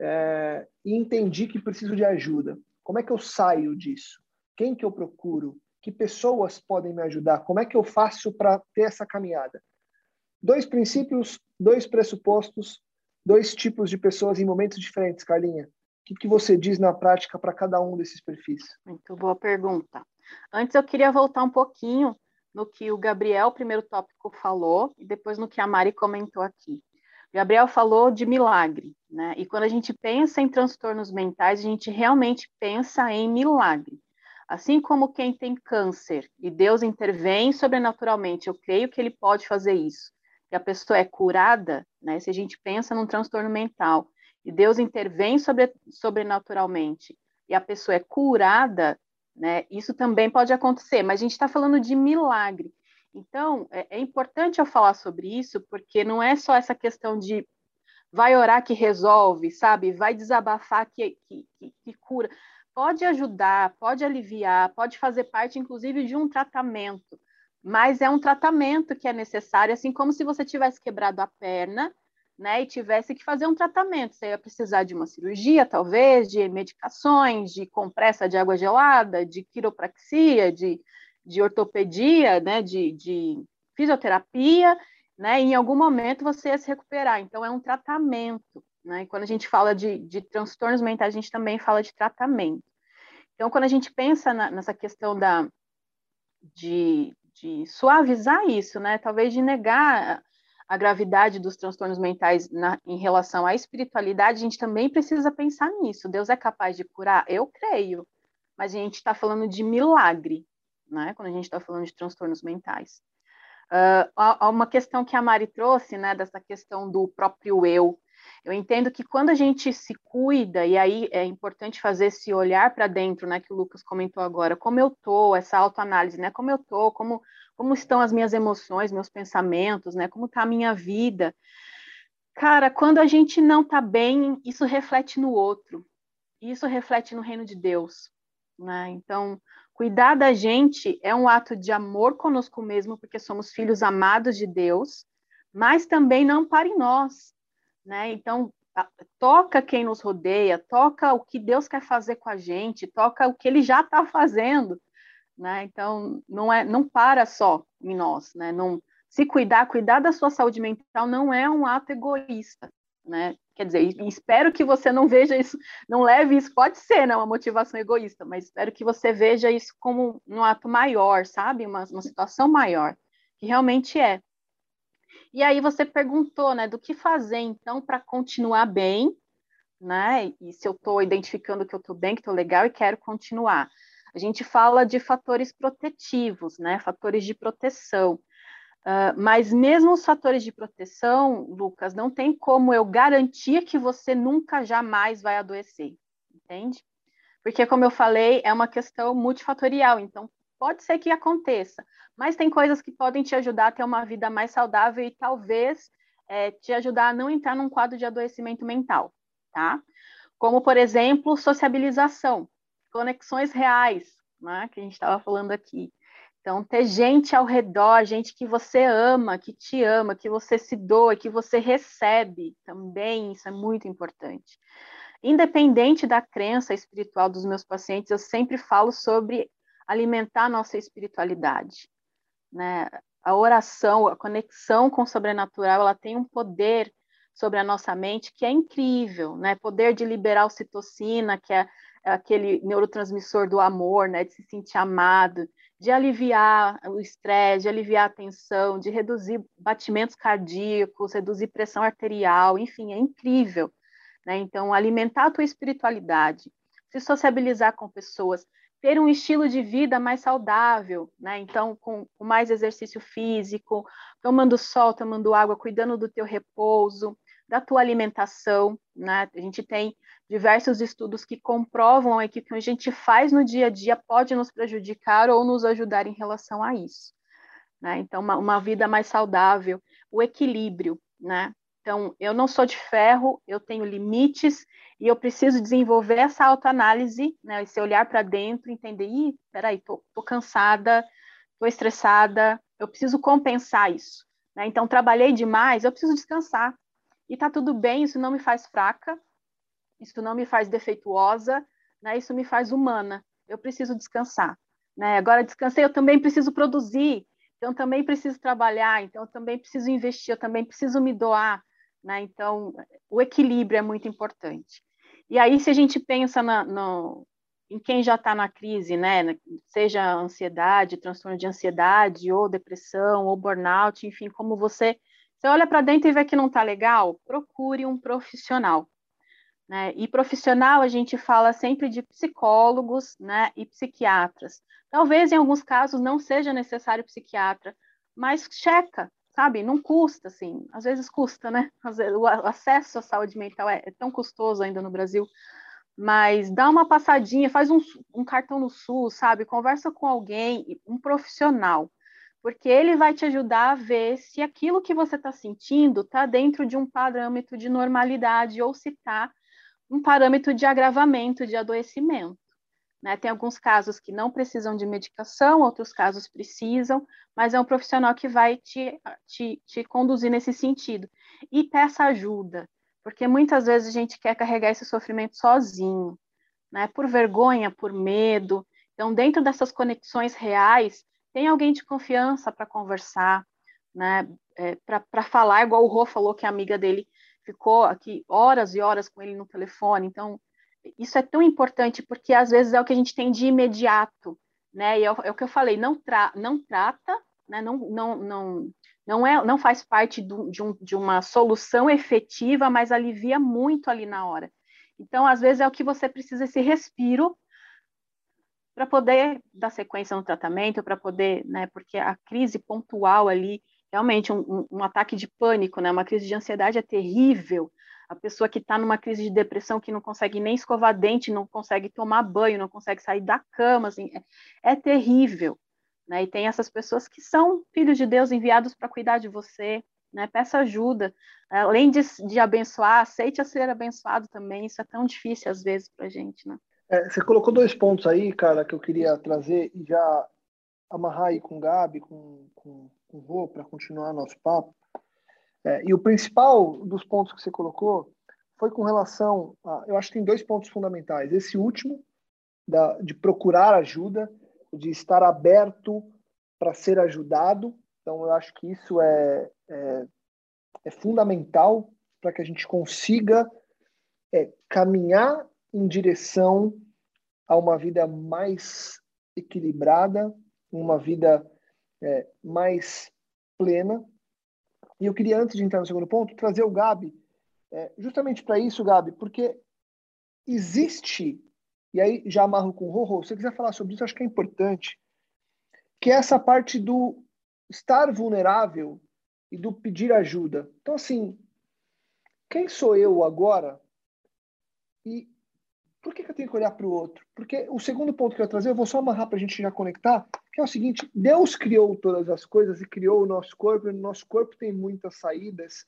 é, e entendi que preciso de ajuda. Como é que eu saio disso? Quem que eu procuro? Que pessoas podem me ajudar? Como é que eu faço para ter essa caminhada? Dois princípios, dois pressupostos, dois tipos de pessoas em momentos diferentes, Carlinha. O que, que você diz na prática para cada um desses perfis? Muito boa pergunta. Antes eu queria voltar um pouquinho no que o Gabriel, primeiro tópico, falou, e depois no que a Mari comentou aqui. Gabriel falou de milagre, né? E quando a gente pensa em transtornos mentais, a gente realmente pensa em milagre. Assim como quem tem câncer e Deus intervém sobrenaturalmente, eu creio que ele pode fazer isso. E a pessoa é curada, né? Se a gente pensa num transtorno mental e Deus intervém sobre, sobrenaturalmente e a pessoa é curada, né? Isso também pode acontecer, mas a gente está falando de milagre. Então, é, é, importante eu falar sobre isso, porque não é só essa questão de vai orar que resolve, sabe? Vai desabafar que, que, que, que cura. Pode ajudar, pode aliviar, pode fazer parte, inclusive, de um tratamento, mas é um tratamento que é necessário, assim como se você tivesse quebrado a perna né, e tivesse que fazer um tratamento. Você ia precisar de uma cirurgia, talvez, de medicações, de compressa de água gelada, de quiropraxia, de, de ortopedia, né, de, de fisioterapia, né, em algum momento você ia se recuperar. Então, é um tratamento. Né? E quando a gente fala de, de transtornos mentais, a gente também fala de tratamento. Então, quando a gente pensa na, nessa questão da, de, de suavizar isso, né, talvez de negar a gravidade dos transtornos mentais na, em relação à espiritualidade, a gente também precisa pensar nisso. Deus é capaz de curar? Eu creio, mas a gente está falando de milagre, né? Quando a gente está falando de transtornos mentais. Uh, uma questão que a Mari trouxe, né? Dessa questão do próprio eu. Eu entendo que quando a gente se cuida, e aí é importante fazer esse olhar para dentro, né? Que o Lucas comentou agora, como eu tô, essa autoanálise, né? Como eu tô, como, como estão as minhas emoções, meus pensamentos, né? Como está a minha vida. Cara, quando a gente não está bem, isso reflete no outro. Isso reflete no reino de Deus. Né? Então, cuidar da gente é um ato de amor conosco mesmo, porque somos filhos amados de Deus, mas também não para em nós. Né? Então, toca quem nos rodeia, toca o que Deus quer fazer com a gente, toca o que Ele já está fazendo. Né? Então, não, é, não para só em nós. Né? Não, se cuidar, cuidar da sua saúde mental não é um ato egoísta, né? Quer dizer, espero que você não veja isso, não leve isso, pode ser, né, uma motivação egoísta, mas espero que você veja isso como um ato maior, sabe? Uma, uma situação maior, que realmente é. E aí você perguntou, né, do que fazer então para continuar bem, né? E se eu estou identificando que eu estou bem, que estou legal e quero continuar. A gente fala de fatores protetivos, né? Fatores de proteção. Uh, mas mesmo os fatores de proteção, Lucas, não tem como eu garantir que você nunca jamais vai adoecer, entende? Porque, como eu falei, é uma questão multifatorial, então pode ser que aconteça, mas tem coisas que podem te ajudar a ter uma vida mais saudável e talvez é, te ajudar a não entrar num quadro de adoecimento mental, tá? Como, por exemplo, sociabilização, conexões reais, né, que a gente estava falando aqui. Então, ter gente ao redor, gente que você ama, que te ama, que você se doa, que você recebe também, isso é muito importante. Independente da crença espiritual dos meus pacientes, eu sempre falo sobre alimentar nossa espiritualidade. Né? A oração, a conexão com o sobrenatural, ela tem um poder sobre a nossa mente que é incrível, né? Poder de liberar ocitocina, que é aquele neurotransmissor do amor, né? De se sentir amado, de aliviar o estresse, de aliviar a tensão, de reduzir batimentos cardíacos, reduzir pressão arterial, enfim, é incrível. Né? Então, alimentar a tua espiritualidade, se sociabilizar com pessoas, ter um estilo de vida mais saudável, né? Então, com, com mais exercício físico, tomando sol, tomando água, cuidando do teu repouso, da tua alimentação, né? A gente tem diversos estudos que comprovam que o que a gente faz no dia a dia pode nos prejudicar ou nos ajudar em relação a isso. Né? Então, uma, uma vida mais saudável, o equilíbrio, né? Então, eu não sou de ferro, eu tenho limites e eu preciso desenvolver essa autoanálise, né? Esse olhar para dentro, entender, ih, peraí, tô, tô cansada, tô estressada, eu preciso compensar isso. Né? Então, trabalhei demais, eu preciso descansar. E tá tudo bem, isso não me faz fraca, isso não me faz defeituosa, né? Isso me faz humana. Eu preciso descansar, né? Agora descansei, eu também preciso produzir, então também preciso trabalhar, então também preciso investir, eu também preciso me doar, né? Então o equilíbrio é muito importante. E aí se a gente pensa na, no, em quem já está na crise, né? Seja ansiedade, transtorno de ansiedade, ou depressão, ou burnout, enfim, como você você olha para dentro e vê que não está legal, procure um profissional. Né? E profissional, a gente fala sempre de psicólogos né, e psiquiatras. Talvez em alguns casos não seja necessário psiquiatra, mas checa, sabe? Não custa, assim. Às vezes custa, né? O acesso à saúde mental é, é, tão custoso ainda no Brasil. Mas dá uma passadinha, faz um, um cartão no SUS, sabe? Conversa com alguém, um profissional porque ele vai te ajudar a ver se aquilo que você está sentindo está dentro de um parâmetro de normalidade ou se está um parâmetro de agravamento de adoecimento. Né? Tem alguns casos que não precisam de medicação, outros casos precisam, mas é um profissional que vai te, te, te conduzir nesse sentido. E peça ajuda, porque muitas vezes a gente quer carregar esse sofrimento sozinho, né? por vergonha, por medo. Então, dentro dessas conexões reais, tem alguém de confiança para conversar, né, é, para falar, igual o Rô falou que a amiga dele ficou aqui horas e horas com ele no telefone. Então, isso é tão importante porque às vezes é o que a gente tem de imediato, né? E é, é o que eu falei, não, tra não trata, né? Não, não, não, não, é, não faz parte do, de, um, de uma solução efetiva, mas alivia muito ali na hora. Então, às vezes é o que você precisa esse respiro para poder dar sequência no tratamento, para poder, né, porque a crise pontual ali, realmente um, um, um, ataque de pânico, né, uma crise de ansiedade é terrível. A pessoa que está numa crise de depressão, que não consegue nem escovar dente, não consegue tomar banho, não consegue sair da cama, assim, é, é terrível. Né? E tem essas pessoas que são filhos de Deus enviados para cuidar de você, né? Peça ajuda. Além de, de abençoar, aceite a ser abençoado também. Isso é tão difícil às vezes para a gente, né? É, você colocou dois pontos aí, cara, que eu queria trazer e já amarrar aí com o Gabi, com, com, com o Rô, para continuar nosso papo. É, e o principal dos pontos que você colocou foi com relação a. Eu acho que tem dois pontos fundamentais. Esse último, da, de procurar ajuda, de estar aberto para ser ajudado. Então, eu acho que isso é, é, é fundamental para que a gente consiga é, caminhar em direção a uma vida mais equilibrada, uma vida é, mais plena. E eu queria, antes de entrar no segundo ponto, trazer o Gabi, é, justamente para isso, Gabi, porque existe, e aí já amarro com o Rorô, se você quiser falar sobre isso, acho que é importante, que é essa parte do estar vulnerável e do pedir ajuda. Então, assim, quem sou eu agora e por que, que eu tenho que olhar para o outro? Porque o segundo ponto que eu ia trazer, eu vou só amarrar para a gente já conectar, que é o seguinte: Deus criou todas as coisas e criou o nosso corpo, e o nosso corpo tem muitas saídas,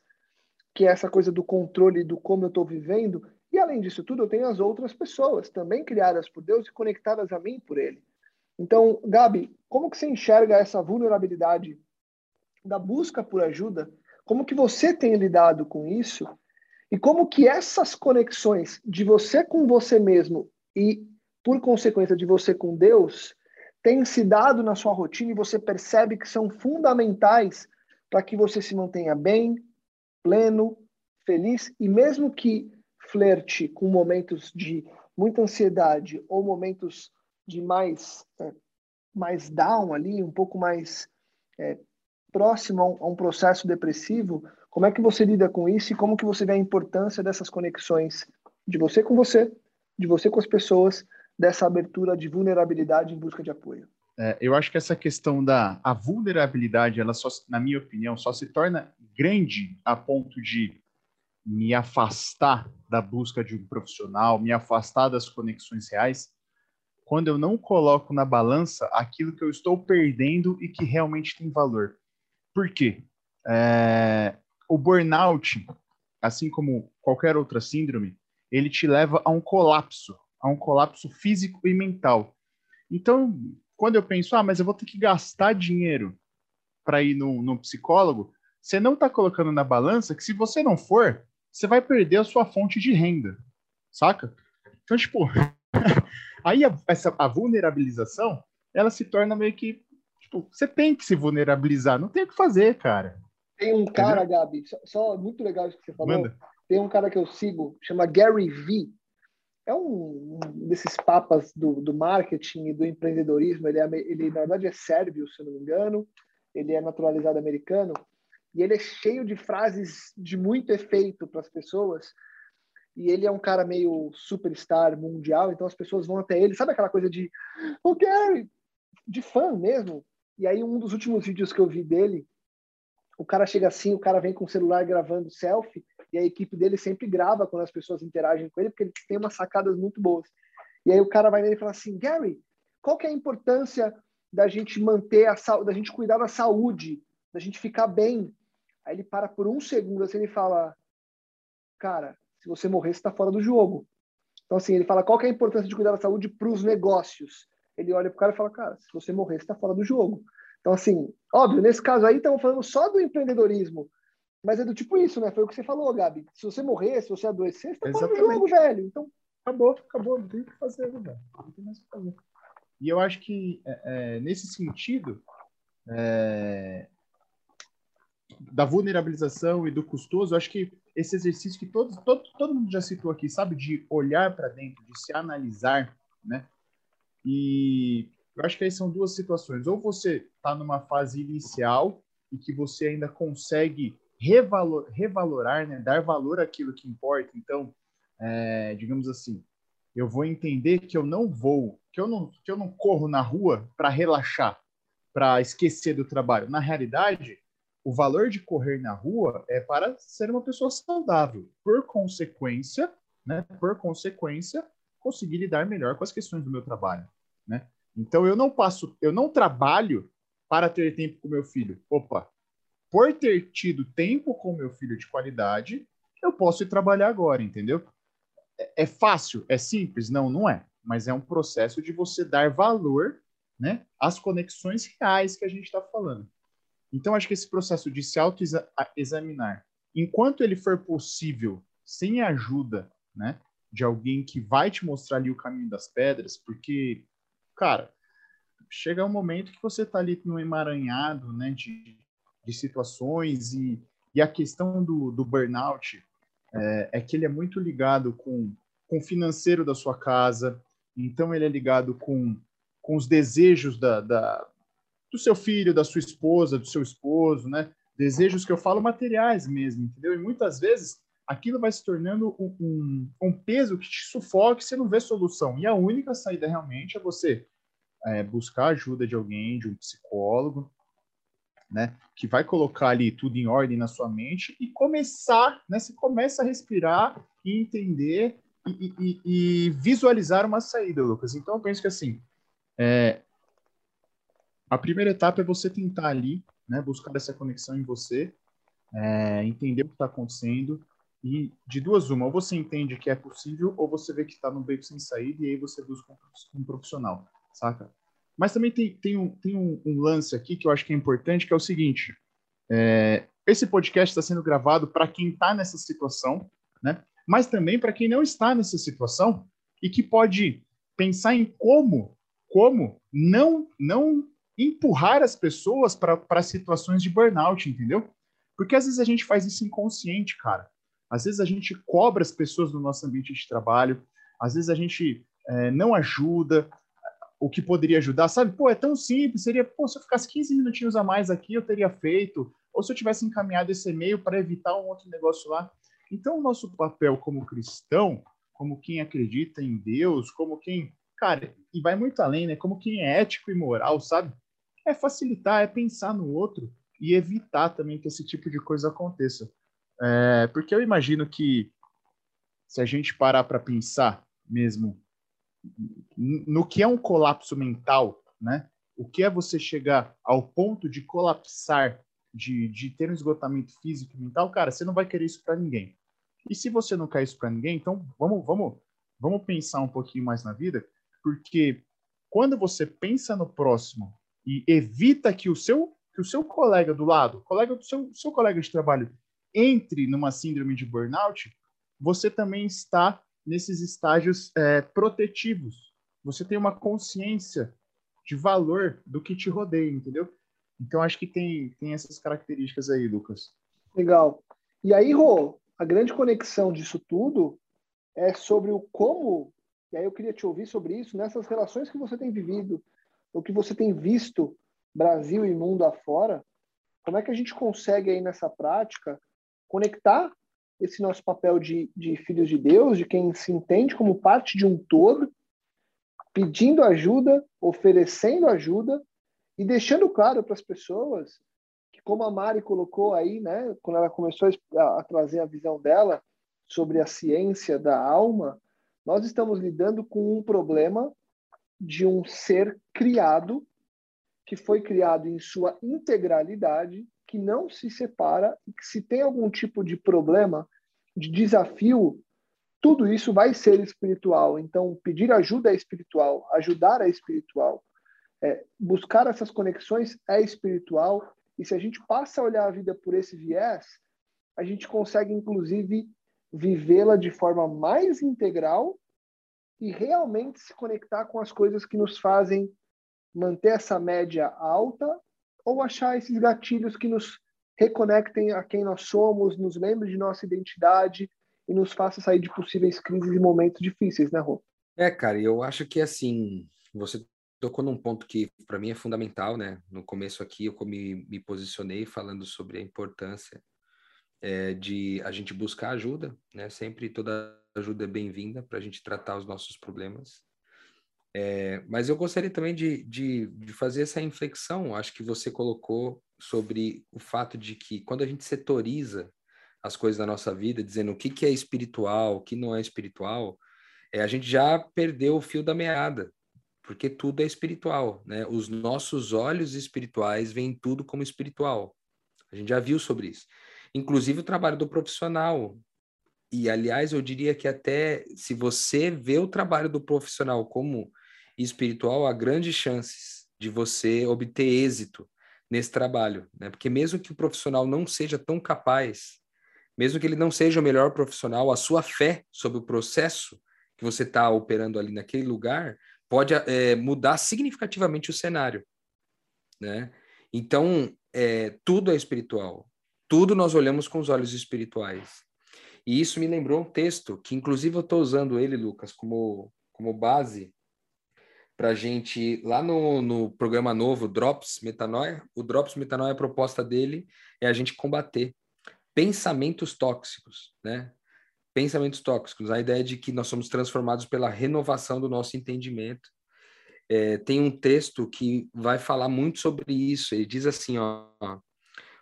que é essa coisa do controle do como eu estou vivendo. E além disso tudo, eu tenho as outras pessoas também criadas por Deus e conectadas a mim por Ele. Então, Gabi, como que você enxerga essa vulnerabilidade da busca por ajuda? Como que você tem lidado com isso? E como que essas conexões de você com você mesmo e, por consequência, de você com Deus, têm se dado na sua rotina e você percebe que são fundamentais para que você se mantenha bem, pleno, feliz e mesmo que flerte com momentos de muita ansiedade ou momentos de mais é, mais down ali, um pouco mais é, próximo a um, a um processo depressivo, como é que você lida com isso e como que você vê a importância dessas conexões de você com você, de você com as pessoas, dessa abertura de vulnerabilidade em busca de apoio? É, eu acho que essa questão da a vulnerabilidade, ela só, na minha opinião, só se torna grande a ponto de me afastar da busca de um profissional, me afastar das conexões reais, quando eu não coloco na balança aquilo que eu estou perdendo e que realmente tem valor. Por quê? É, o burnout, assim como qualquer outra síndrome, ele te leva a um colapso, a um colapso físico e mental. Então, quando eu penso, ah, mas eu vou ter que gastar dinheiro para ir no, no psicólogo, você não está colocando na balança que se você não for, você vai perder a sua fonte de renda, saca? Então, tipo, aí a, essa, a vulnerabilização, ela se torna meio que, tipo, você tem que se vulnerabilizar, não tem o que fazer, cara. Tem um cara, Gabi, só, só, muito legal isso que você falou. Manda. Tem um cara que eu sigo, chama Gary V. É um, um desses papas do, do, marketing e do empreendedorismo. Ele, é, ele, na verdade, é sérvio, se não me engano. Ele é naturalizado americano. E ele é cheio de frases de muito efeito para as pessoas. E ele é um cara meio superstar mundial, então as pessoas vão até ele. Sabe aquela coisa de, o Gary, de fã mesmo? E aí, um dos últimos vídeos que eu vi dele, o cara chega assim, o cara vem com o celular gravando selfie, e a equipe dele sempre grava quando as pessoas interagem com ele, porque ele tem umas sacadas muito boas. E aí o cara vai nele e fala assim, Gary, qual que é a importância da gente manter a saúde, da gente cuidar da saúde, da gente ficar bem? Aí ele para por um segundo assim e fala, cara, se você morrer, você está fora do jogo. Então assim, ele fala, qual que é a importância de cuidar da saúde para os negócios? Ele olha para o cara e fala, cara, se você morrer, você está fora do jogo. Então, assim, óbvio, nesse caso aí estamos falando só do empreendedorismo. Mas é do tipo isso, né? Foi o que você falou, Gabi. Se você morrer, se você adoecer, você tá fora do jogo, velho. Então, acabou, acabou, não tem o que fazer, né, velho. Não tem mais o que fazer. E eu acho que, é, é, nesse sentido, é, da vulnerabilização e do custoso, eu acho que esse exercício que todos, todo, todo mundo já citou aqui, sabe, de olhar para dentro, de se analisar, né? E eu acho que aí são duas situações. Ou você está numa fase inicial e que você ainda consegue revalor, revalorar, né, dar valor àquilo que importa. Então, é, digamos assim, eu vou entender que eu não vou, que eu não, que eu não corro na rua para relaxar, para esquecer do trabalho. Na realidade, o valor de correr na rua é para ser uma pessoa saudável. Por consequência, né? Por consequência, conseguir lidar melhor com as questões do meu trabalho, né? Então eu não passo, eu não trabalho para ter tempo com meu filho. Opa, por ter tido tempo com meu filho de qualidade, eu posso ir trabalhar agora, entendeu? É, é fácil? É simples? Não, não é. Mas é um processo de você dar valor né, às conexões reais que a gente está falando. Então, acho que esse processo de se auto-examinar, enquanto ele for possível, sem ajuda né, de alguém que vai te mostrar ali o caminho das pedras, porque, cara, chega um momento que você está ali no emaranhado né, de, de situações e, e a questão do, do burnout é, é, que ele é muito ligado com, com o financeiro da sua casa, então ele é ligado com, com os desejos da, da, do seu filho, da sua esposa, do seu esposo, né? Desejos que eu falo materiais mesmo, entendeu? E muitas vezes aquilo vai se tornando um, um, um peso que te sufoca você não vê solução. E a única saída realmente é você é, buscar ajuda de alguém, de um psicólogo, né, que vai colocar ali tudo em ordem na sua mente e começar, né, você começa a respirar e entender e, e, e visualizar uma saída, Lucas. Então, eu penso que assim, é, a primeira etapa é você tentar ali, né, buscar essa conexão em você, é, entender o que está acontecendo e de duas uma, ou você entende que é possível ou você vê que está no beco sem saída e aí você busca um profissional saca? Mas também tem, tem, um, tem um, um, lance aqui que eu acho que é importante, que é o seguinte: é, esse podcast está sendo gravado para quem está nessa situação, né? Mas também para quem não está nessa situação e que pode pensar em como, como não, não empurrar as pessoas para situações de burnout, entendeu? Porque às vezes a gente faz isso inconsciente, cara. Às vezes a gente cobra as pessoas no nosso ambiente de trabalho, às vezes a gente é, não ajuda, o que poderia ajudar, sabe? Pô, é tão simples, seria, pô, se eu ficasse 15 minutinhos a mais aqui, eu teria feito, ou se eu tivesse encaminhado esse e-mail para evitar um outro negócio lá. Então, o nosso papel como cristão, como quem acredita em Deus, como quem, cara, e vai muito além, né? Como quem é ético e moral, sabe? É facilitar, é pensar no outro e evitar também que esse tipo de coisa aconteça. É, porque eu imagino que se a gente parar para pensar mesmo no que é um colapso mental, né? O que é você chegar ao ponto de colapsar, de, de ter um esgotamento físico e mental, cara, você não vai querer isso para ninguém. E se você não quer isso para ninguém, então vamos, vamos, vamos pensar um pouquinho mais na vida, porque quando você pensa no próximo e evita que o seu que o seu colega do lado, colega do seu, seu colega de trabalho entre numa síndrome de burnout, você também está nesses estágios é, protetivos. Você tem uma consciência de valor do que te rodeia, entendeu? Então acho que tem, tem essas características aí, Lucas. Legal. E aí, Rô, a grande conexão disso tudo é sobre o como, e aí eu queria te ouvir sobre isso, nessas relações que você tem vivido, o que você tem visto Brasil e mundo afora, como é que a gente consegue aí nessa prática conectar esse nosso papel de, de filhos de Deus, de quem se entende como parte de um todo, pedindo ajuda, oferecendo ajuda e deixando claro para as pessoas que, como a Mari colocou aí, né, quando ela começou a, a trazer a visão dela sobre a ciência da alma, nós estamos lidando com um problema de um ser criado que foi criado em sua integralidade que não se separa que se tem algum tipo de problema, de desafio, tudo isso vai ser espiritual. Então, pedir ajuda é espiritual, ajudar é espiritual, é, buscar essas conexões é espiritual. E se a gente passa a olhar a vida por esse viés, a gente consegue, inclusive, vivê-la de forma mais integral e realmente se conectar com as coisas que nos fazem manter essa média alta ou achar esses gatilhos que nos reconectem a quem nós somos, nos lembrem de nossa identidade e nos faça sair de possíveis crises e momentos difíceis, né, Rô? É, cara, eu acho que assim, você tocou num ponto que para mim é fundamental, né? No começo aqui eu me, me posicionei falando sobre a importância é, de a gente buscar ajuda, né? Sempre toda ajuda é bem-vinda para a gente tratar os nossos problemas. É, mas eu gostaria também de, de, de, fazer essa inflexão, acho que você colocou sobre o fato de que quando a gente setoriza as coisas da nossa vida, dizendo o que, que é espiritual, o que não é espiritual, é, a gente já perdeu o fio da meada, porque tudo é espiritual, né? Os nossos olhos espirituais veem tudo como espiritual. A gente já viu sobre isso. Inclusive o trabalho do profissional. E, aliás, eu diria que até se você vê o trabalho do profissional como espiritual, há grandes chances de você obter êxito nesse trabalho, né? Porque mesmo que o profissional não seja tão capaz, mesmo que ele não seja o melhor profissional, a sua fé sobre o processo que você está operando ali naquele lugar pode é, mudar significativamente o cenário, né? Então, é, tudo é espiritual. Tudo nós olhamos com os olhos espirituais. E isso me lembrou um texto que, inclusive, eu estou usando ele, Lucas, como, como base para a gente, lá no, no programa novo, Drops Metanoia, o Drops Metanoia, a proposta dele é a gente combater pensamentos tóxicos, né? Pensamentos tóxicos, a ideia de que nós somos transformados pela renovação do nosso entendimento. É, tem um texto que vai falar muito sobre isso. Ele diz assim, ó,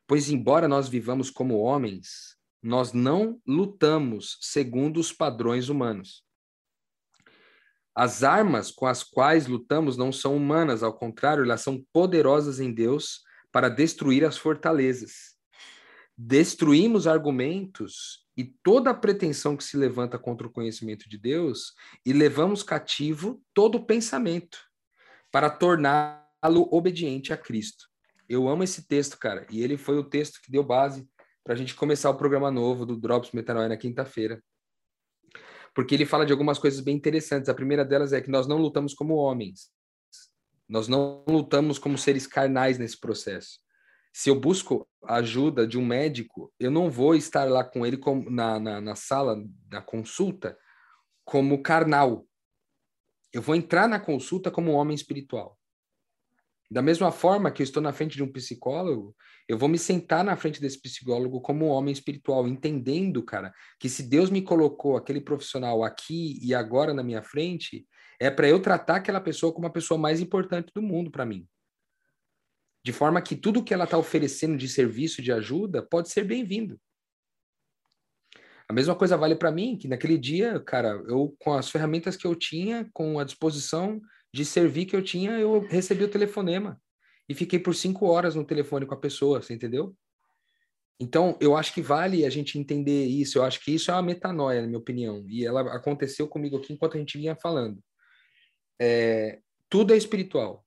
pois embora nós vivamos como homens, nós não lutamos segundo os padrões humanos. As armas com as quais lutamos não são humanas, ao contrário, elas são poderosas em Deus para destruir as fortalezas. Destruímos argumentos e toda a pretensão que se levanta contra o conhecimento de Deus e levamos cativo todo o pensamento para torná-lo obediente a Cristo. Eu amo esse texto, cara, e ele foi o texto que deu base para a gente começar o programa novo do Drops Metanoia na quinta-feira porque ele fala de algumas coisas bem interessantes. A primeira delas é que nós não lutamos como homens. Nós não lutamos como seres carnais nesse processo. Se eu busco a ajuda de um médico, eu não vou estar lá com ele na, na, na sala da consulta como carnal. Eu vou entrar na consulta como um homem espiritual. Da mesma forma que eu estou na frente de um psicólogo, eu vou me sentar na frente desse psicólogo como um homem espiritual, entendendo, cara, que se Deus me colocou aquele profissional aqui e agora na minha frente, é para eu tratar aquela pessoa como a pessoa mais importante do mundo para mim. De forma que tudo que ela está oferecendo de serviço, de ajuda, pode ser bem-vindo. A mesma coisa vale para mim, que naquele dia, cara, eu com as ferramentas que eu tinha, com a disposição de servir que eu tinha, eu recebi o telefonema e fiquei por cinco horas no telefone com a pessoa, você entendeu? Então, eu acho que vale a gente entender isso. Eu acho que isso é uma metanoia, na minha opinião. E ela aconteceu comigo aqui enquanto a gente vinha falando. É, tudo é espiritual.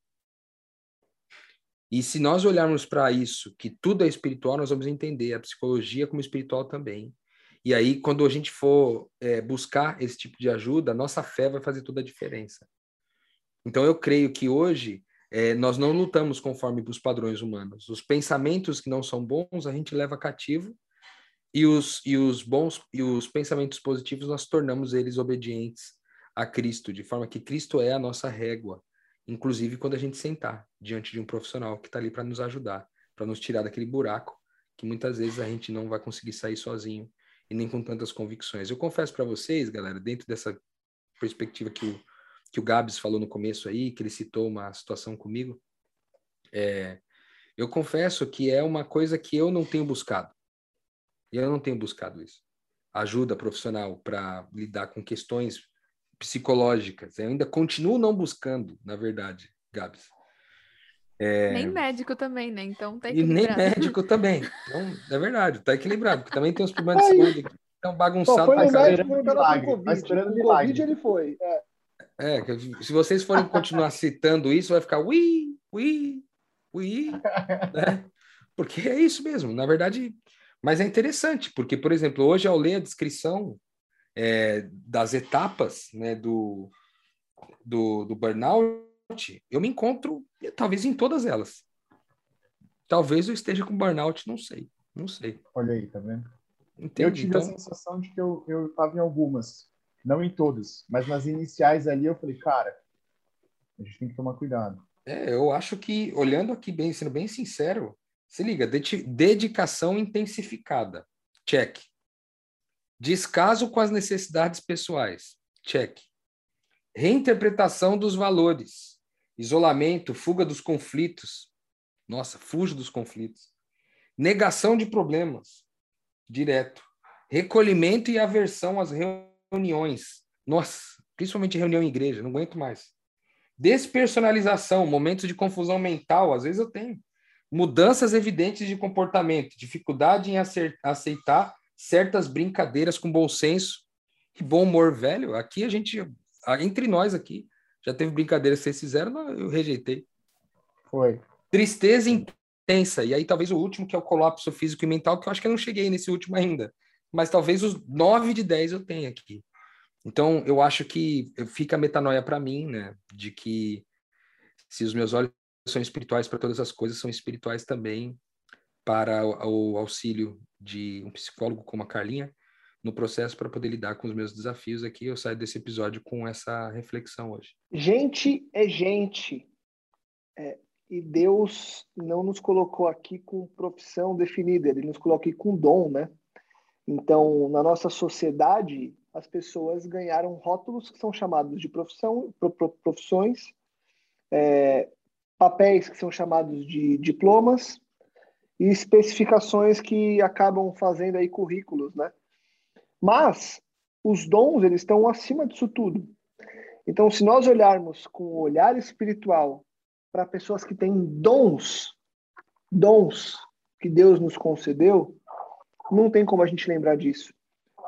E se nós olharmos para isso, que tudo é espiritual, nós vamos entender a psicologia como espiritual também. E aí, quando a gente for é, buscar esse tipo de ajuda, a nossa fé vai fazer toda a diferença. Então, eu creio que hoje é, nós não lutamos conforme os padrões humanos. Os pensamentos que não são bons, a gente leva cativo, e os, e os bons e os pensamentos positivos, nós tornamos eles obedientes a Cristo, de forma que Cristo é a nossa régua, inclusive quando a gente sentar diante de um profissional que está ali para nos ajudar, para nos tirar daquele buraco que muitas vezes a gente não vai conseguir sair sozinho e nem com tantas convicções. Eu confesso para vocês, galera, dentro dessa perspectiva que o que o Gabs falou no começo aí, que ele citou uma situação comigo, é, eu confesso que é uma coisa que eu não tenho buscado. Eu não tenho buscado isso. Ajuda profissional para lidar com questões psicológicas. Eu ainda continuo não buscando, na verdade, Gabs. É... Nem médico também, né? Então tá equilibrado. E nem médico também. Então, é verdade, tá equilibrado, porque também tem os problemas de saúde que estão bagunçados. Pô, foi no médico, o cara com Covid. Com Covid ele foi. É. É, se vocês forem continuar citando isso, vai ficar ui, ui, ui, né? Porque é isso mesmo, na verdade. Mas é interessante, porque, por exemplo, hoje ao ler a descrição é, das etapas né, do, do, do burnout, eu me encontro talvez em todas elas. Talvez eu esteja com burnout, não sei, não sei. Olha aí, tá vendo? Entendi, eu tive então... a sensação de que eu estava em algumas. Não em todas, mas nas iniciais ali eu falei, cara, a gente tem que tomar cuidado. É, eu acho que, olhando aqui bem, sendo bem sincero, se liga, dedicação intensificada. Check. Descaso com as necessidades pessoais. Check. Reinterpretação dos valores. Isolamento, fuga dos conflitos. Nossa, fujo dos conflitos. Negação de problemas. Direto. Recolhimento e aversão às reuniões. Nossa, principalmente reunião em igreja, não aguento mais. Despersonalização, momentos de confusão mental, às vezes eu tenho. Mudanças evidentes de comportamento, dificuldade em aceitar certas brincadeiras com bom senso e bom humor, velho. Aqui a gente, entre nós aqui, já teve brincadeiras que vocês fizeram, eu rejeitei. Foi. Tristeza intensa. E aí talvez o último, que é o colapso físico e mental, que eu acho que eu não cheguei nesse último ainda. Mas talvez os nove de dez eu tenha aqui. Então, eu acho que fica a metanoia para mim, né? De que se os meus olhos são espirituais para todas as coisas, são espirituais também para o, auxílio de um psicólogo como a Carlinha no processo para poder lidar com os meus desafios aqui. Eu saio desse episódio com essa reflexão hoje. Gente é gente. É, e Deus não nos colocou aqui com profissão definida, ele nos colocou aqui com dom, né? Então, na nossa sociedade, as pessoas ganharam rótulos que são chamados de profissão, profissões, é, papéis que são chamados de diplomas e especificações que acabam fazendo aí currículos, né? Mas os dons, eles estão acima disso tudo. Então, se nós olharmos com o olhar espiritual para pessoas que têm dons, dons que Deus nos concedeu, não tem como a gente lembrar disso.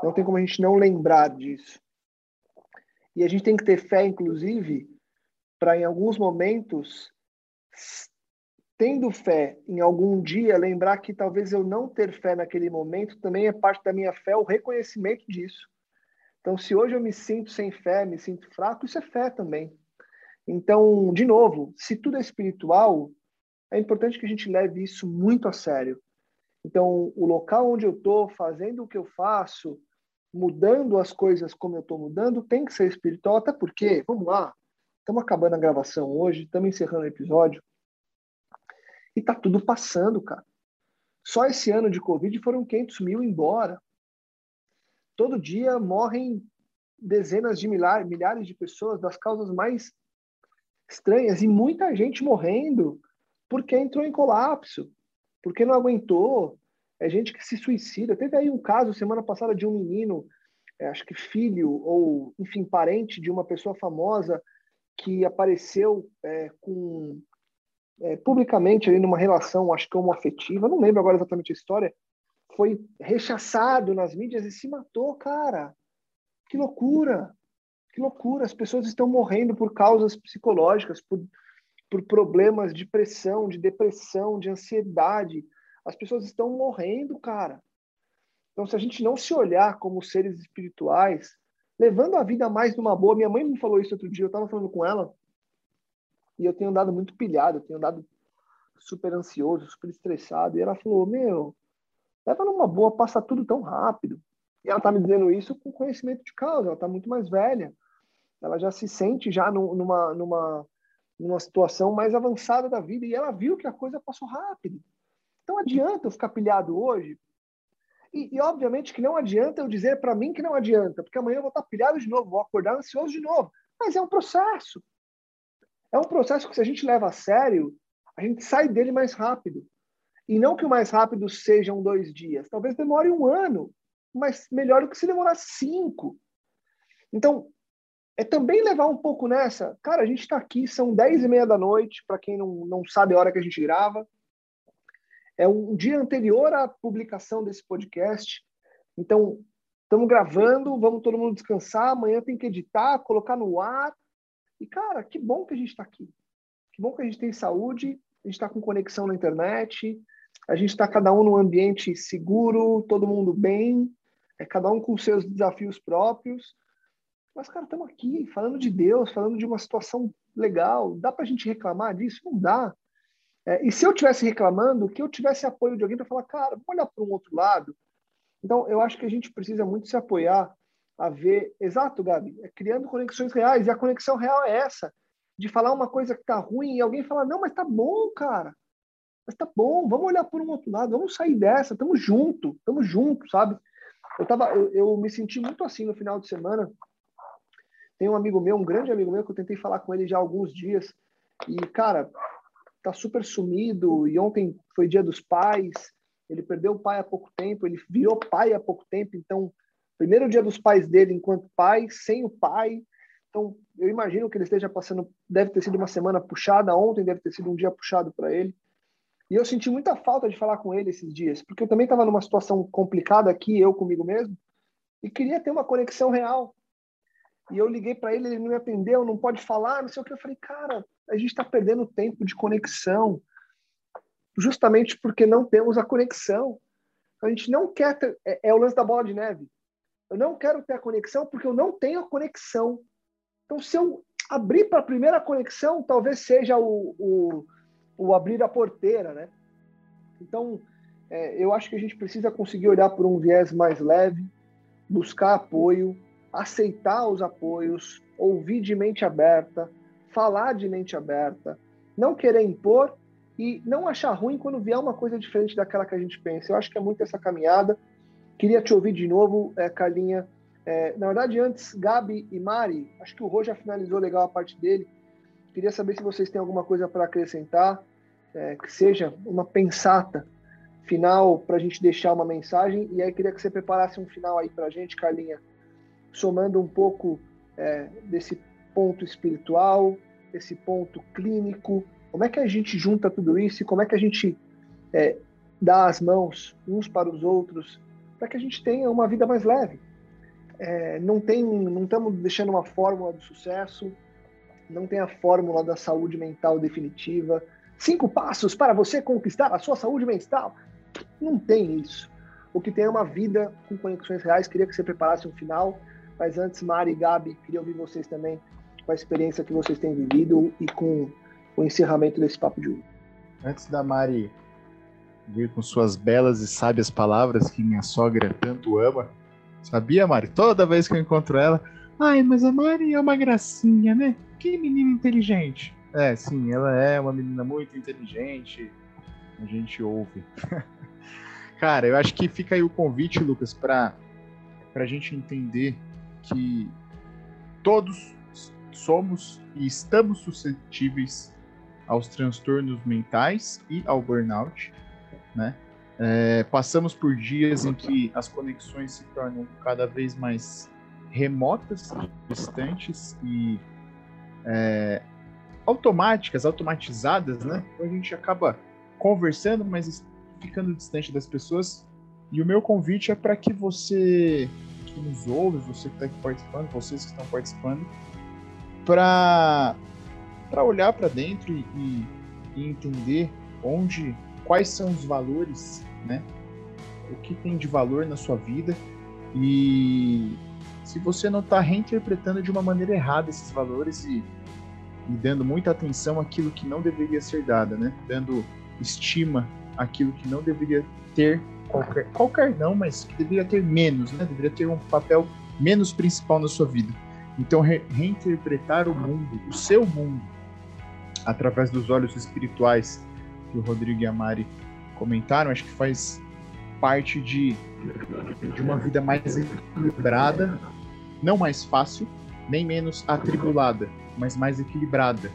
Não tem como a gente não lembrar disso. E a gente tem que ter fé, inclusive, para em alguns momentos tendo fé em algum dia, lembrar que talvez eu não ter fé naquele momento também é parte da minha fé, o reconhecimento disso. Então, se hoje eu me sinto sem fé, me sinto fraco, isso é fé também. Então, de novo, se tudo é espiritual, é importante que a gente leve isso muito a sério. Então, o local onde eu estou, fazendo o que eu faço, mudando as coisas como eu estou mudando, tem que ser espiritual, até porque, vamos lá, estamos acabando a gravação hoje, estamos encerrando o episódio. E tá tudo passando, cara. Só esse ano de Covid foram 500 mil embora. Todo dia morrem dezenas de milhares, milhares de pessoas das causas mais estranhas e muita gente morrendo porque entrou em colapso, porque não aguentou. É gente que se suicida. Teve aí um caso semana passada de um menino, é, acho que filho ou, enfim, parente de uma pessoa famosa que apareceu é, com é, publicamente ali numa relação, acho que homoafetiva, não lembro agora exatamente a história, foi rechaçado nas mídias e se matou, cara. Que loucura! Que loucura! As pessoas estão morrendo por causas psicológicas, por, por problemas de pressão, de depressão, de ansiedade. As pessoas estão morrendo, cara. Então, se a gente não se olhar como seres espirituais, levando a vida mais numa boa, minha mãe me falou isso outro dia, eu estava falando com ela, e eu tenho andado muito pilhado, eu tenho andado super ansioso, super estressado. E ela falou: Meu, leva numa boa, passa tudo tão rápido. E ela tá me dizendo isso com conhecimento de causa, ela tá muito mais velha. Ela já se sente já numa, numa, numa situação mais avançada da vida e ela viu que a coisa passou rápido. Então adianta eu ficar pilhado hoje? E, e obviamente que não adianta eu dizer para mim que não adianta, porque amanhã eu vou estar pilhado de novo, vou acordar ansioso de novo. Mas é um processo. É um processo que, se a gente leva a sério, a gente sai dele mais rápido. E não que o mais rápido sejam dois dias. Talvez demore um ano, mas melhor do que se demorar cinco. Então, é também levar um pouco nessa. Cara, a gente está aqui, são dez e meia da noite, para quem não, não sabe a hora que a gente grava. É um dia anterior à publicação desse podcast. Então, estamos gravando, vamos todo mundo descansar. Amanhã tem que editar, colocar no ar. E, cara, que bom que a gente está aqui. Que bom que a gente tem saúde, a gente está com conexão na internet, a gente está cada um num ambiente seguro, todo mundo bem, é cada um com seus desafios próprios. Mas, cara, estamos aqui falando de Deus, falando de uma situação legal. Dá para a gente reclamar disso? Não dá. É, e se eu tivesse reclamando, que eu tivesse apoio de alguém para falar, cara, vamos olhar para um outro lado. Então, eu acho que a gente precisa muito se apoiar a ver. Exato, Gabi, é criando conexões reais. E a conexão real é essa: de falar uma coisa que tá ruim e alguém falar, não, mas tá bom, cara. Mas tá bom, vamos olhar por um outro lado, vamos sair dessa, tamo junto, tamo junto, sabe? Eu, tava, eu, eu me senti muito assim no final de semana. Tem um amigo meu, um grande amigo meu, que eu tentei falar com ele já há alguns dias. E, cara, tá super sumido. E ontem foi dia dos pais. Ele perdeu o pai há pouco tempo. Ele virou pai há pouco tempo. Então, primeiro dia dos pais dele enquanto pai, sem o pai. Então, eu imagino que ele esteja passando. Deve ter sido uma semana puxada. Ontem deve ter sido um dia puxado para ele. E eu senti muita falta de falar com ele esses dias, porque eu também estava numa situação complicada aqui, eu comigo mesmo, e queria ter uma conexão real. E eu liguei para ele, ele não me atendeu, não pode falar, não sei o que. Eu falei, cara, a gente está perdendo tempo de conexão, justamente porque não temos a conexão. A gente não quer ter, é, é o lance da bola de neve. Eu não quero ter a conexão porque eu não tenho a conexão. Então, se eu abrir para a primeira conexão, talvez seja o, o o abrir a porteira, né? Então, é, eu acho que a gente precisa conseguir olhar por um viés mais leve, buscar apoio, aceitar os apoios, ouvir de mente aberta, falar de mente aberta, não querer impor e não achar ruim quando vier uma coisa diferente daquela que a gente pensa. Eu acho que é muito essa caminhada. Queria te ouvir de novo, é, Carlinha. É, na verdade, antes, Gabi e Mari, acho que o Rô já finalizou legal a parte dele. Queria saber se vocês têm alguma coisa para acrescentar é, que seja uma pensata final para a gente deixar uma mensagem. E aí queria que você preparasse um final aí para a gente, Carlinha, somando um pouco é, desse ponto espiritual, esse ponto clínico. Como é que a gente junta tudo isso e como é que a gente é, dá as mãos uns para os outros para que a gente tenha uma vida mais leve? É, não tem, não estamos deixando uma fórmula do sucesso, não tem a fórmula da saúde mental definitiva, Cinco passos para você conquistar a sua saúde mental. Não tem isso. O que tem é uma vida com conexões reais. Queria que você preparasse um final. Mas antes, Mari e Gabi, queria ouvir vocês também com a experiência que vocês têm vivido e com o encerramento desse papo de hoje. Antes da Mari vir com suas belas e sábias palavras que minha sogra tanto ama, sabia, Mari? Toda vez que eu encontro ela, ai, mas a Mari é uma gracinha, né? Que menina inteligente. É, sim, ela é uma menina muito inteligente. A gente ouve. Cara, eu acho que fica aí o convite, Lucas, para a gente entender que todos somos e estamos suscetíveis aos transtornos mentais e ao burnout, né? É, passamos por dias em que as conexões se tornam cada vez mais remotas, distantes e é, automáticas, automatizadas, né? Então a gente acaba conversando, mas ficando distante das pessoas. E o meu convite é para que você que nos ouve, você que está aqui participando, vocês que estão participando, para olhar para dentro e, e, e, entender onde, quais são os valores, né? O que tem de valor na sua vida e se você não está reinterpretando de uma maneira errada esses valores e e dando muita atenção àquilo que não deveria ser dada, né? Dando estima àquilo que não deveria ter qualquer, qualquer não, mas que deveria ter menos, né? Deveria ter um papel menos principal na sua vida. Então, re reinterpretar o mundo, o seu mundo, através dos olhos espirituais que o Rodrigo e a Mari comentaram, acho que faz parte de, de uma vida mais equilibrada, não mais fácil, nem menos atribulada, mas mais equilibrada.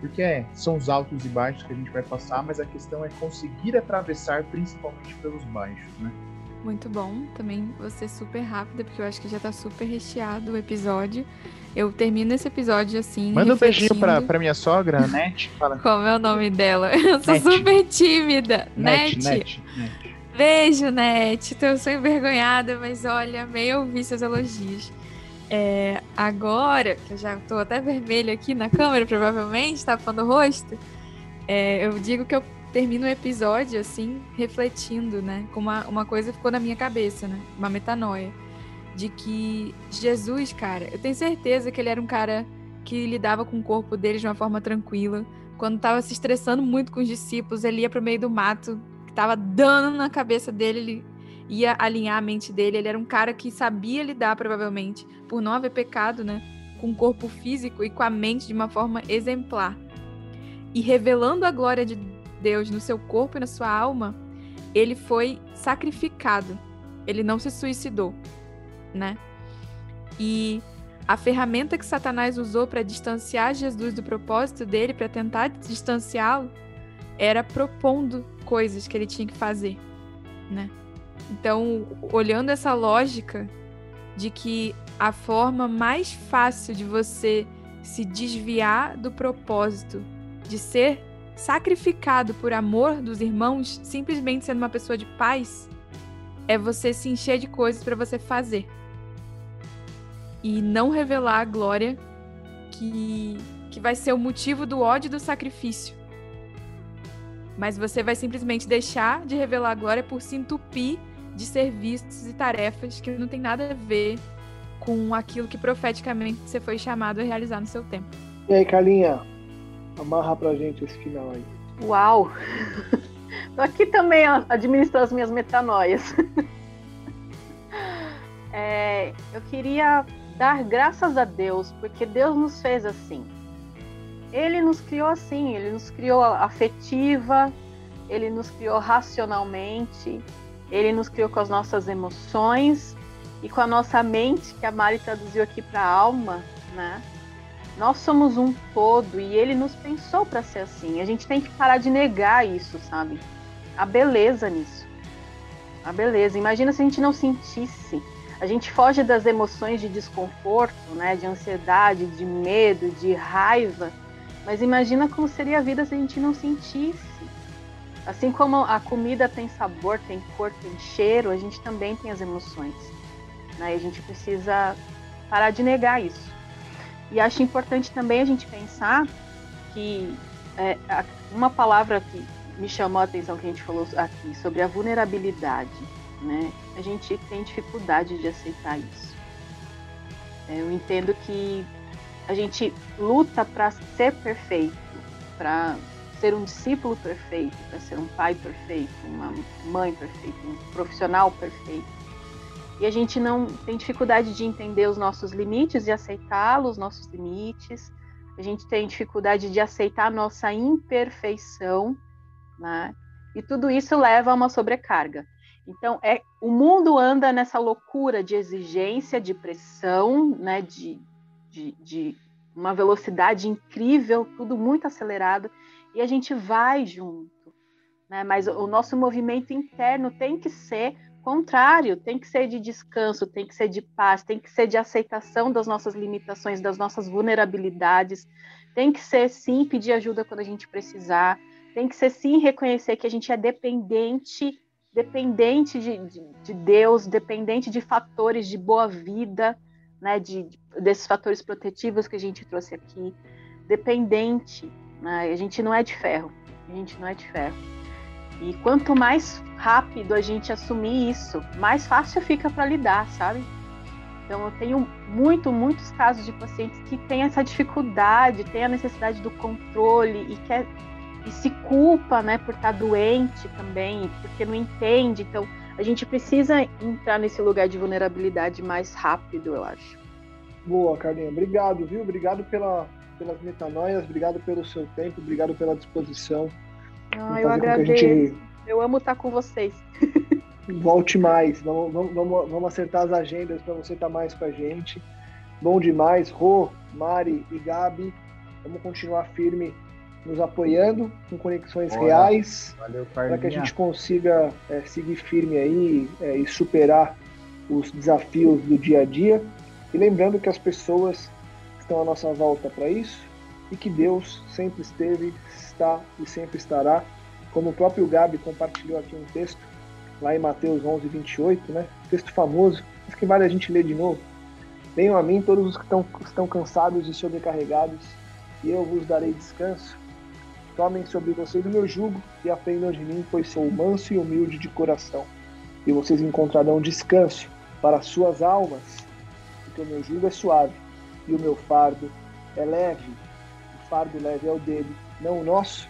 Porque é, são os altos e baixos que a gente vai passar, mas a questão é conseguir atravessar principalmente pelos baixos, né? Muito bom. Também ser super rápida, porque eu acho que já tá super recheado o episódio. Eu termino esse episódio assim. Manda um beijinho pra, pra minha sogra, Net. Fala. Como é o nome dela? Eu sou super tímida. Net. Net. Net. Beijo, Net. Tô sou envergonhada, mas olha, meio ouvir seus elogios. É, agora, que eu já estou até vermelho aqui na câmera, provavelmente, tapando o rosto, é, eu digo que eu termino o episódio assim, refletindo, né? Com uma, uma coisa ficou na minha cabeça, né? Uma metanoia. De que Jesus, cara, eu tenho certeza que ele era um cara que lidava com o corpo dele de uma forma tranquila. Quando estava se estressando muito com os discípulos, ele ia para o meio do mato, que estava dando na cabeça dele, ele ia alinhar a mente dele. Ele era um cara que sabia lidar, provavelmente, por não haver pecado, né? Com o corpo físico e com a mente de uma forma exemplar. E revelando a glória de Deus no seu corpo e na sua alma, ele foi sacrificado. Ele não se suicidou, né? E a ferramenta que Satanás usou para distanciar Jesus do propósito dele, para tentar distanciá-lo, era propondo coisas que ele tinha que fazer, né? Então, olhando essa lógica de que a forma mais fácil de você se desviar do propósito de ser sacrificado por amor dos irmãos, simplesmente sendo uma pessoa de paz, é você se encher de coisas para você fazer. E não revelar a glória que, que vai ser o motivo do ódio e do sacrifício. Mas você vai simplesmente deixar de revelar a glória por se entupir de serviços e tarefas que não tem nada a ver com aquilo que profeticamente você foi chamado a realizar no seu tempo. E aí, Carlinha, amarra pra gente esse final aí. Uau! Tô aqui também administrando as minhas metanoias. é, eu queria dar graças a Deus, porque Deus nos fez assim. Ele nos criou assim, ele nos criou afetiva, ele nos criou racionalmente, ele nos criou com as nossas emoções e com a nossa mente, que a Mari traduziu aqui para alma, né? Nós somos um todo e ele nos pensou para ser assim. A gente tem que parar de negar isso, sabe? A beleza nisso. A beleza. Imagina se a gente não sentisse. A gente foge das emoções de desconforto, né, de ansiedade, de medo, de raiva. Mas imagina como seria a vida se a gente não sentisse. Assim como a comida tem sabor, tem cor, tem cheiro, a gente também tem as emoções. Né? E a gente precisa parar de negar isso. E acho importante também a gente pensar que é, uma palavra que me chamou a atenção que a gente falou aqui sobre a vulnerabilidade, né? A gente tem dificuldade de aceitar isso. É, eu entendo que a gente luta para ser perfeito, para ser um discípulo perfeito, para ser um pai perfeito, uma mãe perfeita, um profissional perfeito. E a gente não tem dificuldade de entender os nossos limites e aceitá-los, nossos limites. A gente tem dificuldade de aceitar a nossa imperfeição, né? E tudo isso leva a uma sobrecarga. Então, é, o mundo anda nessa loucura de exigência, de pressão, né? de, de, de uma velocidade incrível, tudo muito acelerado e a gente vai junto. Né? Mas o nosso movimento interno tem que ser contrário, tem que ser de descanso, tem que ser de paz, tem que ser de aceitação das nossas limitações, das nossas vulnerabilidades, tem que ser sim pedir ajuda quando a gente precisar, tem que ser sim reconhecer que a gente é dependente, dependente de, de, de Deus, dependente de fatores de boa vida, né, de, desses fatores protetivos que a gente trouxe aqui, dependente? A gente não é de ferro. A gente não é de ferro. E quanto mais rápido a gente assumir isso, mais fácil fica para lidar, sabe? Então eu tenho muito, muitos casos de pacientes que têm essa dificuldade, têm a necessidade do controle e quer e se culpa, né, por estar doente também, porque não entende. Então a gente precisa entrar nesse lugar de vulnerabilidade mais rápido, eu acho. Boa, Carlinha. Obrigado, viu? Obrigado pela pelas metanoias, obrigado pelo seu tempo, obrigado pela disposição. Ah, eu agradeço. Gente... Eu amo estar com vocês. Volte mais, vamos, vamos, vamos acertar as agendas para você estar mais com a gente. Bom demais, Rô, Mari e Gabi. Vamos continuar firme nos apoiando com conexões Olha, reais para que a gente consiga é, seguir firme aí é, e superar os desafios do dia a dia. E lembrando que as pessoas estão à nossa volta para isso e que Deus sempre esteve, está e sempre estará. Como o próprio Gabi compartilhou aqui um texto, lá em Mateus 11, 28, né? texto famoso, mas que vale a gente ler de novo. Venham a mim todos os que estão, estão cansados e sobrecarregados, e eu vos darei descanso. Tomem sobre vocês o meu jugo e aprendam de mim, pois sou manso e humilde de coração. E vocês encontrarão descanso para as suas almas, porque o meu jugo é suave e o meu fardo é leve. O fardo leve é o dele, não o nosso.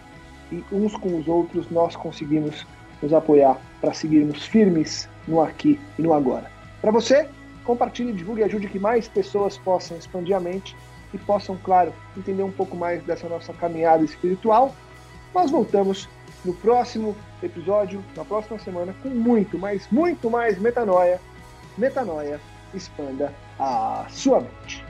E uns com os outros nós conseguimos nos apoiar para seguirmos firmes no aqui e no agora. Para você, compartilhe, divulgue e ajude que mais pessoas possam expandir a mente e possam, claro, entender um pouco mais dessa nossa caminhada espiritual. Nós voltamos no próximo episódio, na próxima semana, com muito, mas muito mais metanoia. Metanoia, expanda a sua mente.